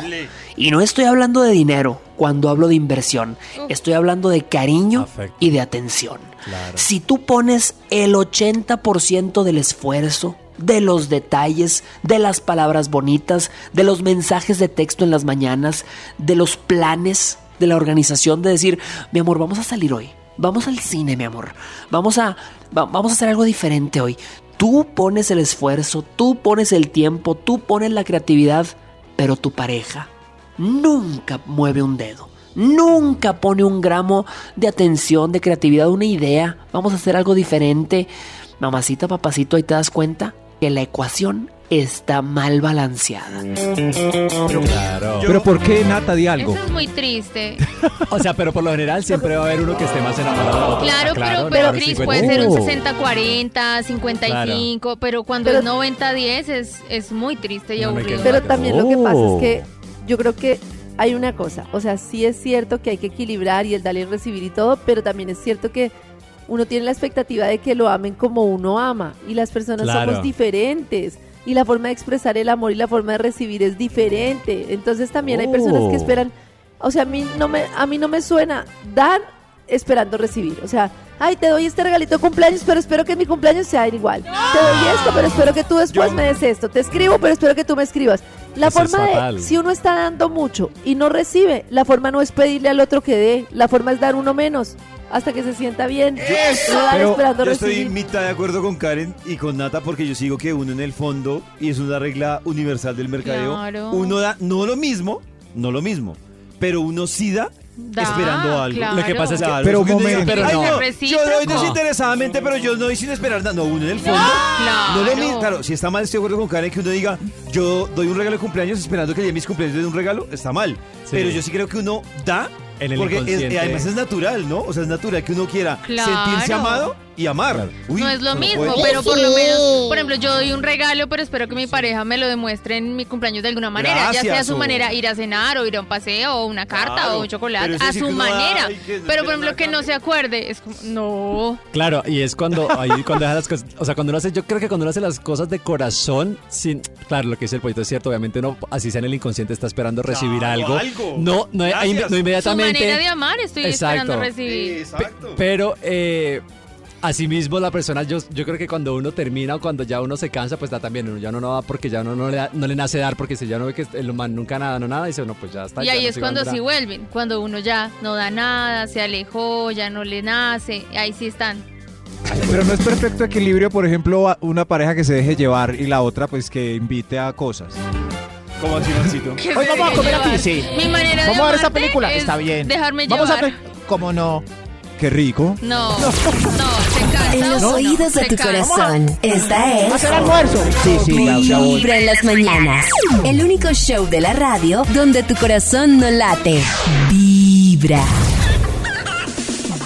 Y no estoy hablando de dinero cuando hablo de inversión, estoy hablando de cariño Afecto. y de atención. Claro. Si tú pones el 80% del esfuerzo, de los detalles, de las palabras bonitas, de los mensajes de texto en las mañanas, de los planes de la organización, de decir, mi amor, vamos a salir hoy, vamos al cine, mi amor, vamos a, va- vamos a hacer algo diferente hoy. Tú pones el esfuerzo, tú pones el tiempo, tú pones la creatividad, pero tu pareja nunca mueve un dedo. Nunca pone un gramo de atención, de creatividad, una idea. Vamos a hacer algo diferente. Mamacita, papacito, ahí te das cuenta que la ecuación está mal balanceada. Claro. Pero ¿por qué Nata di algo? Eso es muy triste. O sea, pero por lo general siempre va a haber uno que esté más enamorado del otro. Claro, Está pero, pero Cris 50. puede ser un Oh. 60-40, 55, pero cuando Pero- es 90-10 es, es muy triste y No aburrido. Pero también lo que pasa Oh. es que yo creo que hay una cosa, o sea, sí es cierto que hay que equilibrar y el dar y el recibir y todo, pero también es cierto que uno tiene la expectativa de que lo amen como uno ama y las personas Claro. somos diferentes y la forma de expresar el amor y la forma de recibir es diferente. Entonces también hay personas que Oh. esperan, o sea, a mí no me a mí no me suena dar esperando recibir, o sea, ay, te doy este regalito de cumpleaños, pero espero que mi cumpleaños sea igual. Te doy esto, pero espero que tú después me des esto. Te escribo, pero espero que tú me escribas. La Eso es forma fatal. de, si uno está dando mucho y no recibe, la forma no es pedirle al otro que dé, la forma es dar uno menos hasta que se sienta bien. No dar Pero esperando yo estoy recibir. mitad de acuerdo con Karen y con Nata porque yo sigo que uno en el fondo, y es una regla universal del mercadeo, Claro. uno da no lo mismo, no lo mismo, pero uno sí da Da, esperando algo. claro. Lo que pasa es que- Claro, pero porque un uno diga, momento. "Ay, Pero no, no. yo doy desinteresadamente, pero yo no doy sin esperar nada. No, uno en el fondo. No, lo mismo. Claro, si está mal, estoy de acuerdo con Karen que uno diga, yo doy un regalo de cumpleaños esperando que el día de mis cumpleaños dé un regalo, está mal. Pero yo sí creo que uno da. En el porque es- inconsciente. además es natural, ¿no? O sea, es natural que uno quiera Claro. sentirse amado y amar. Uy, no es lo ¿cómo mismo, puede? pero por lo menos, por ejemplo, yo doy un regalo, pero espero que mi pareja me lo demuestre en mi cumpleaños de alguna manera, ya sea a su o- manera ir a cenar o ir a un paseo o una carta Claro, o un chocolate, a sí su manera. no pero por ejemplo, que no se acuerde, es como, no. Claro, y es cuando ahí cuando deja las cosas, o sea, cuando uno hace, yo creo que cuando uno hace las cosas de corazón, sin, claro, lo que dice el pollito es cierto, obviamente uno, así sea en el inconsciente, está esperando recibir Claro, algo. algo. No, no, no Su inmediatamente. manera de amar estoy esperando recibir. Exacto. Pero eh, asimismo la persona, yo, yo creo que cuando uno termina o cuando ya uno se cansa, pues da también, uno ya uno no da porque ya uno no le, da- no le nace dar, porque si ya uno ve que el humano nunca nada, no nada, dice uno pues ya está. Y ahí no es cuando sí vuelven, cuando uno ya no da nada, se alejó, ya no le nace, ahí sí están. Pero no es perfecto equilibrio, por ejemplo, una pareja que se deje llevar y la otra pues que invite a cosas. ¿Cómo así? Que Hoy vamos a comer aquí, llevar. sí. Mi manera de Vamos a ver esa película, es está bien. Dejarme Vamos a llevar. ver. ¿Cómo no? Qué rico. No, no, se cansa. En los uno, oídos de se tu corazón, esta es... Hacer almuerzo. Sí, sí, voy. Vibra en las mañanas. El único show de la radio donde tu corazón no late. Vibra.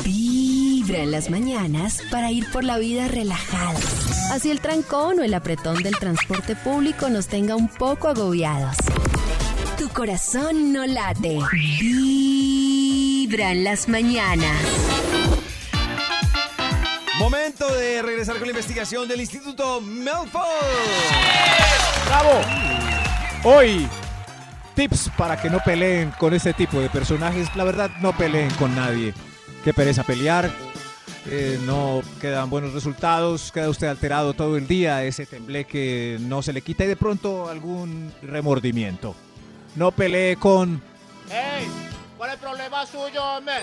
Vibra en las mañanas para ir por la vida relajados. Así el trancón o el apretón del transporte público nos tenga un poco agobiados. Tu corazón no late. Vibra en las mañanas. Momento de regresar con la investigación del Instituto Melford. ¡Bravo! Hoy, tips para que no peleen con este tipo de personajes. La verdad, no peleen con nadie. Qué pereza pelear. eh, no quedan buenos resultados. Queda usted alterado todo el día. Ese tembleque no se le quita y de pronto algún remordimiento. No pelee con ¡Ey! ¿Cuál es el problema suyo, hombre?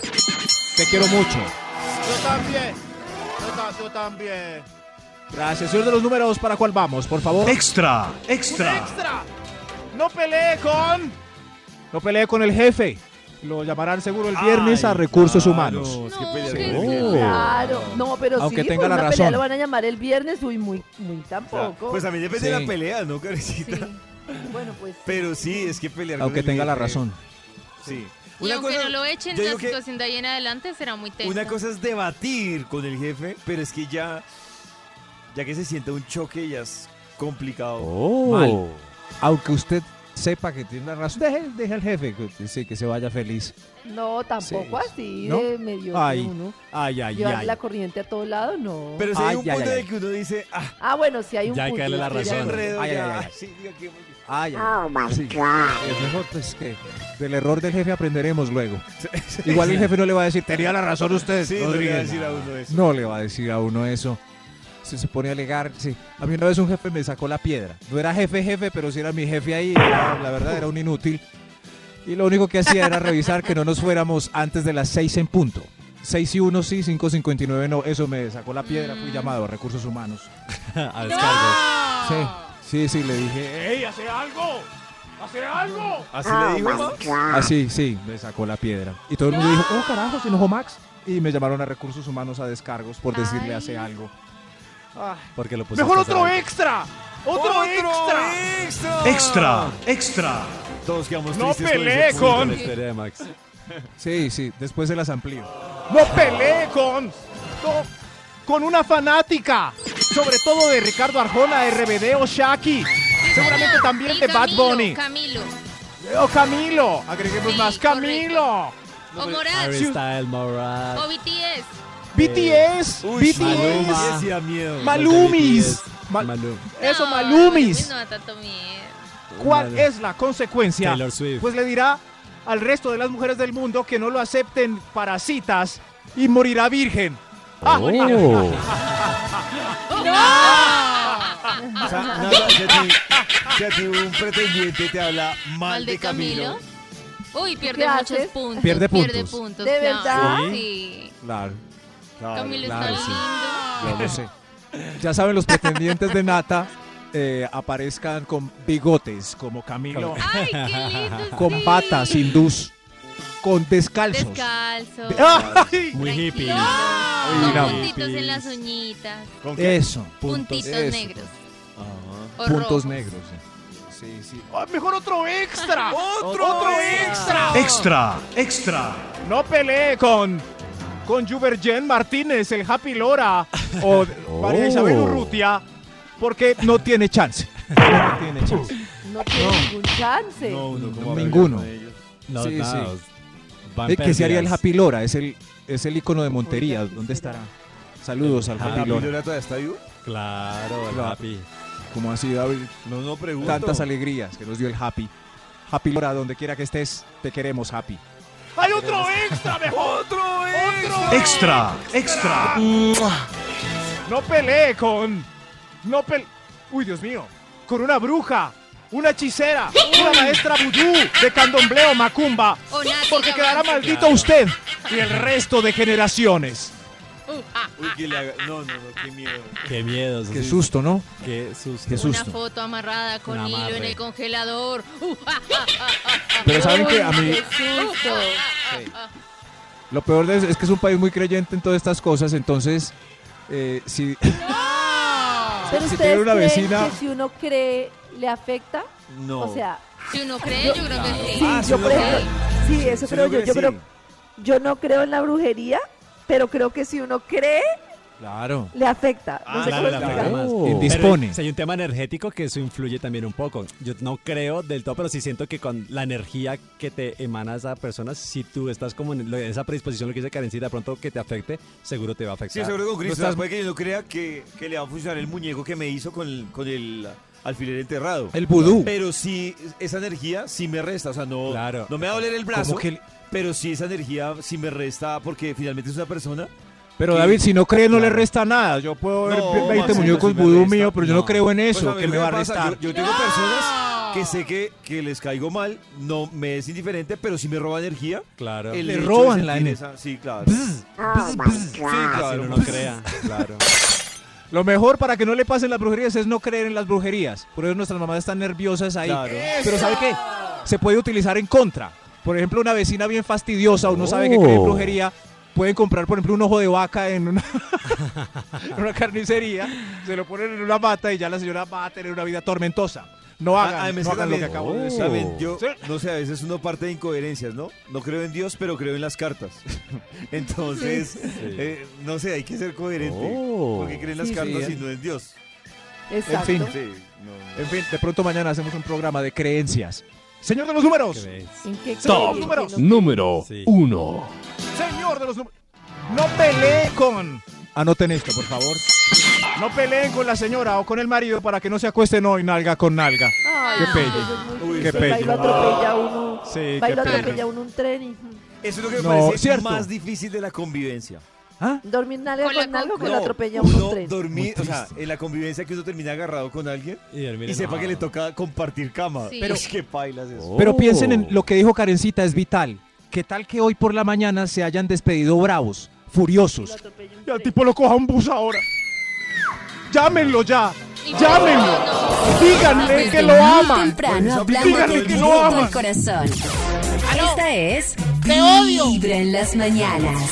te quiero mucho. Yo también. Yo, ta- yo también. Gracias. Señor de los números, ¿para cuál vamos, por favor? Extra, ¡Un extra! ¡No peleé con! No pelee con el jefe. Lo llamarán seguro el viernes a recursos humanos. Es que pelear Sí. jefe. Oh. Claro, no, pero Aunque sí, tenga por la una pelea razón. lo van a llamar el viernes, uy, muy, muy tampoco. Pues también depende de Sí. la pelea, ¿no, Karencita? Sí. Bueno, pues Pero sí, es que pelear Aunque con el tenga la razón. Sí. Y Una aunque cosa- no lo echen, la situación de ahí en adelante será muy tensa. Una cosa es debatir con el jefe, pero es que ya, ya que se sienta un choque, ya es complicado. Mal. Aunque usted sepa que tiene la razón, deje, deje al jefe que, sí, que se vaya feliz. no, tampoco Sí. así ¿No? de medio Ay, uno. ay, ay, Llevar ay. la corriente a todos lados, no. Pero si hay Ay, un ay, punto ay, de ay. que uno dice, ah, Ah, bueno, sí hay un Ya hay que punto. darle la razón. enredo, Ay, ya. ay, ay. Sí, diga que- Ay, ay. Oh my Sí. God. Es mejor pues que del error del jefe aprenderemos luego. Igual el jefe no le va a decir, tenía la razón usted. Sí, no le va a Rodríguez". decir a uno eso. No le va a decir a uno eso. Si se pone a alegar, sí. A mí una vez un jefe me sacó la piedra. No era jefe, jefe, pero sí era mi jefe ahí. era- la verdad, era un inútil. Y lo único que hacía era revisar que no nos fuéramos antes de las 6 en punto. 6 y 1 sí, 5.59 no. Eso me sacó la piedra. Fui llamado a recursos humanos. a descargos. Sí, sí, sí, le dije. ¡Ey, hace algo! ¡Hace algo! ¿Así Oh le dijo, my Max? Así, sí, me sacó la piedra. Y todo el mundo dijo, oh carajo, se enojó Max. Y me llamaron a recursos humanos a descargos por decirle Ay. hace algo. Porque lo pusiste ¡Mejor a otro extra! ¡Otro, extra! extra! extra, extra. Todos quedamos No tristes con peleé ese con- punto. La historia de Max. Sí, sí, después se las amplío. ¡No peleé con! no, con una fanática! Sobre todo de Ricardo Arjona, RBD o Shaki. Seguramente también Y de Bad Bunny. Camilo. O Camilo. Agreguemos Sí, más. correcto. ¡Camilo! O Morat. Style, Morat. O BTS. BTS. Uy, BTS. Maluma. miedo. Malumis. Ma- Malum. Eso, No, Malumis. No da tanto miedo. ¿Cuál Malum. es la consecuencia? Taylor Swift. Pues le dirá al resto de las mujeres del mundo que no lo acepten para citas y morirá virgen. Ah, Oh. O sea, nada, si a ti- si a ti un pretendiente te habla mal, ¿Mal de Camilo? Uy, pierde ¿Qué muchos haces? puntos. Pierde Pierde puntos. puntos. ¿De claro, verdad? Sí. Claro, Camilo claro, está sí. lindo. yo lo sé. Ya saben, los pretendientes de Nata eh, aparezcan con bigotes, como Camilo. Ay, qué lindo. Con sí. patas hindús. Con descalzos. Descalzo. ¡Ay! Muy hippie. Con no. puntitos en las uñitas. Eso. Puntitos Eso. negros. O Puntos rojos. negros. Sí, sí. Ah, mejor otro extra. Otro otro extra. Extra, extra. No pelee con con Juvergen Martínez, el Happy Lora o María Isabel Urrutia, porque No tiene chance. No tiene chance. No tiene ningún chance. Ninguno. No, Sí, nada, sí. Van Eh, ¿Qué se haría el. Happy Lora? Es el, es el icono de Montería. ¿Dónde estará? Saludos al Happy Lora. todavía está vivo? Claro, el Claro. Happy. Como así, David? No, no pregunto. Tantas alegrías que nos dio el Happy. Happy Lora, donde quiera que estés, te queremos, Happy. hay otro extra mejor. Otro Extra, extra. No pelee con no pel Uy, Dios mío, con una bruja, una hechicera, una maestra vudú de candombleo macumba, porque quedará maldito usted y el resto de generaciones. Uy, que le haga... No, no, no, qué miedo. Qué miedo. Qué susto, ¿no? Qué susto. Qué Una foto amarrada con hilo en el congelador. Uh, ah, ah, ah, Pero ¿saben qué? A mí- qué susto. Lo peor de eso es que es un país muy creyente en todas estas cosas, entonces, eh, si... Pero Si ustedes tiene una creen vecina- que si uno cree, ¿le afecta? No. O sea, Si uno cree, yo creo que sí. sí, Ah, si yo uno por cree. ejemplo, sí, eso Si creo yo. Yo, sí. creo, yo no creo en la brujería, pero creo que si uno cree, Claro. le afecta. No Ah, sé claro, cómo le afecta más. Oh. Si hay un tema energético que eso influye también un poco. Yo no creo del todo, pero sí siento que con la energía que te emana esa persona, si tú estás como en esa predisposición, lo que dice Karencita, de pronto que te afecte, seguro te va a afectar. Sí, seguro con No Cristo. estás- Puede que yo no crea que, que le va a funcionar el muñeco que me hizo con el, con el alfiler enterrado. El vudú. Pero sí, esa energía sí me resta. O sea, no, Claro. no me va a doler el brazo. Pero sí, esa energía sí me resta porque finalmente es una persona. Pero David, si no cree, no le Claro. resta nada. Yo puedo ver No, 20 Maxito, muñecos sí me vudú mío, pero yo no No. creo en Pues eso, mí que me va a restar. Yo, yo tengo personas que sé que, que les caigo mal, no me es indiferente, pero si me roba energía. Claro. Le roban la sentir ener- esa- Sí, claro. Oh Sí, god. Si claro. uno no crea, claro. Lo mejor para que no le pasen las brujerías es no creer en las brujerías. Por eso nuestras mamás están nerviosas ahí. Claro. Pero ¿sabe qué? Se puede utilizar en contra. Por ejemplo, una vecina bien fastidiosa o no sabe que cree en Oh. brujería, pueden comprar, por ejemplo, un ojo de vaca en una, en una carnicería, se lo ponen en una mata y ya la señora va a tener una vida tormentosa. No Ah, hagan, no hagan lo que acabo de decir. También, yo, Sí. no sé, a veces uno parte de incoherencias, ¿no? No creo en Dios, pero creo en las cartas. Entonces, eh, no sé, hay que ser coherente. Oh. Porque creen las Sí, cartas sí. y no en Dios. Exacto. En fin. Sí, no. En fin, de pronto mañana hacemos un programa de creencias. Señor de los números. ¿En qué Top números. Número Sí. 1. Señor de los números. No pelee con Anoten esto, por favor. No peleen con la señora o con el marido para que no se acuesten hoy nalga con nalga. Ay, Qué eso es qué Va y lo pelle. atropella uno. Sí, Va y qué lo pelle. atropella uno un tren y... Eso es lo que me No, parece cierto. más difícil de la convivencia. ¿Ah? Dormir nalga Con con, la algo que No, lo atropella uno un uno tren. dormir, o sea, en la convivencia que uno termina agarrado con alguien Y, y sepa que le toca compartir cama. Sí. Pero es que pailas eso. Pero Oh. piensen en lo que dijo Karencita, es vital. ¿Qué tal que hoy por la mañana se hayan despedido bravos, furiosos? Y al tipo lo coja un bus ahora. Llámenlo ya. Llámenlo. Díganle Desde que lo aman. temprano Díganle que lo aman. corazón. Esta es Te odio. Vibra en las mañanas.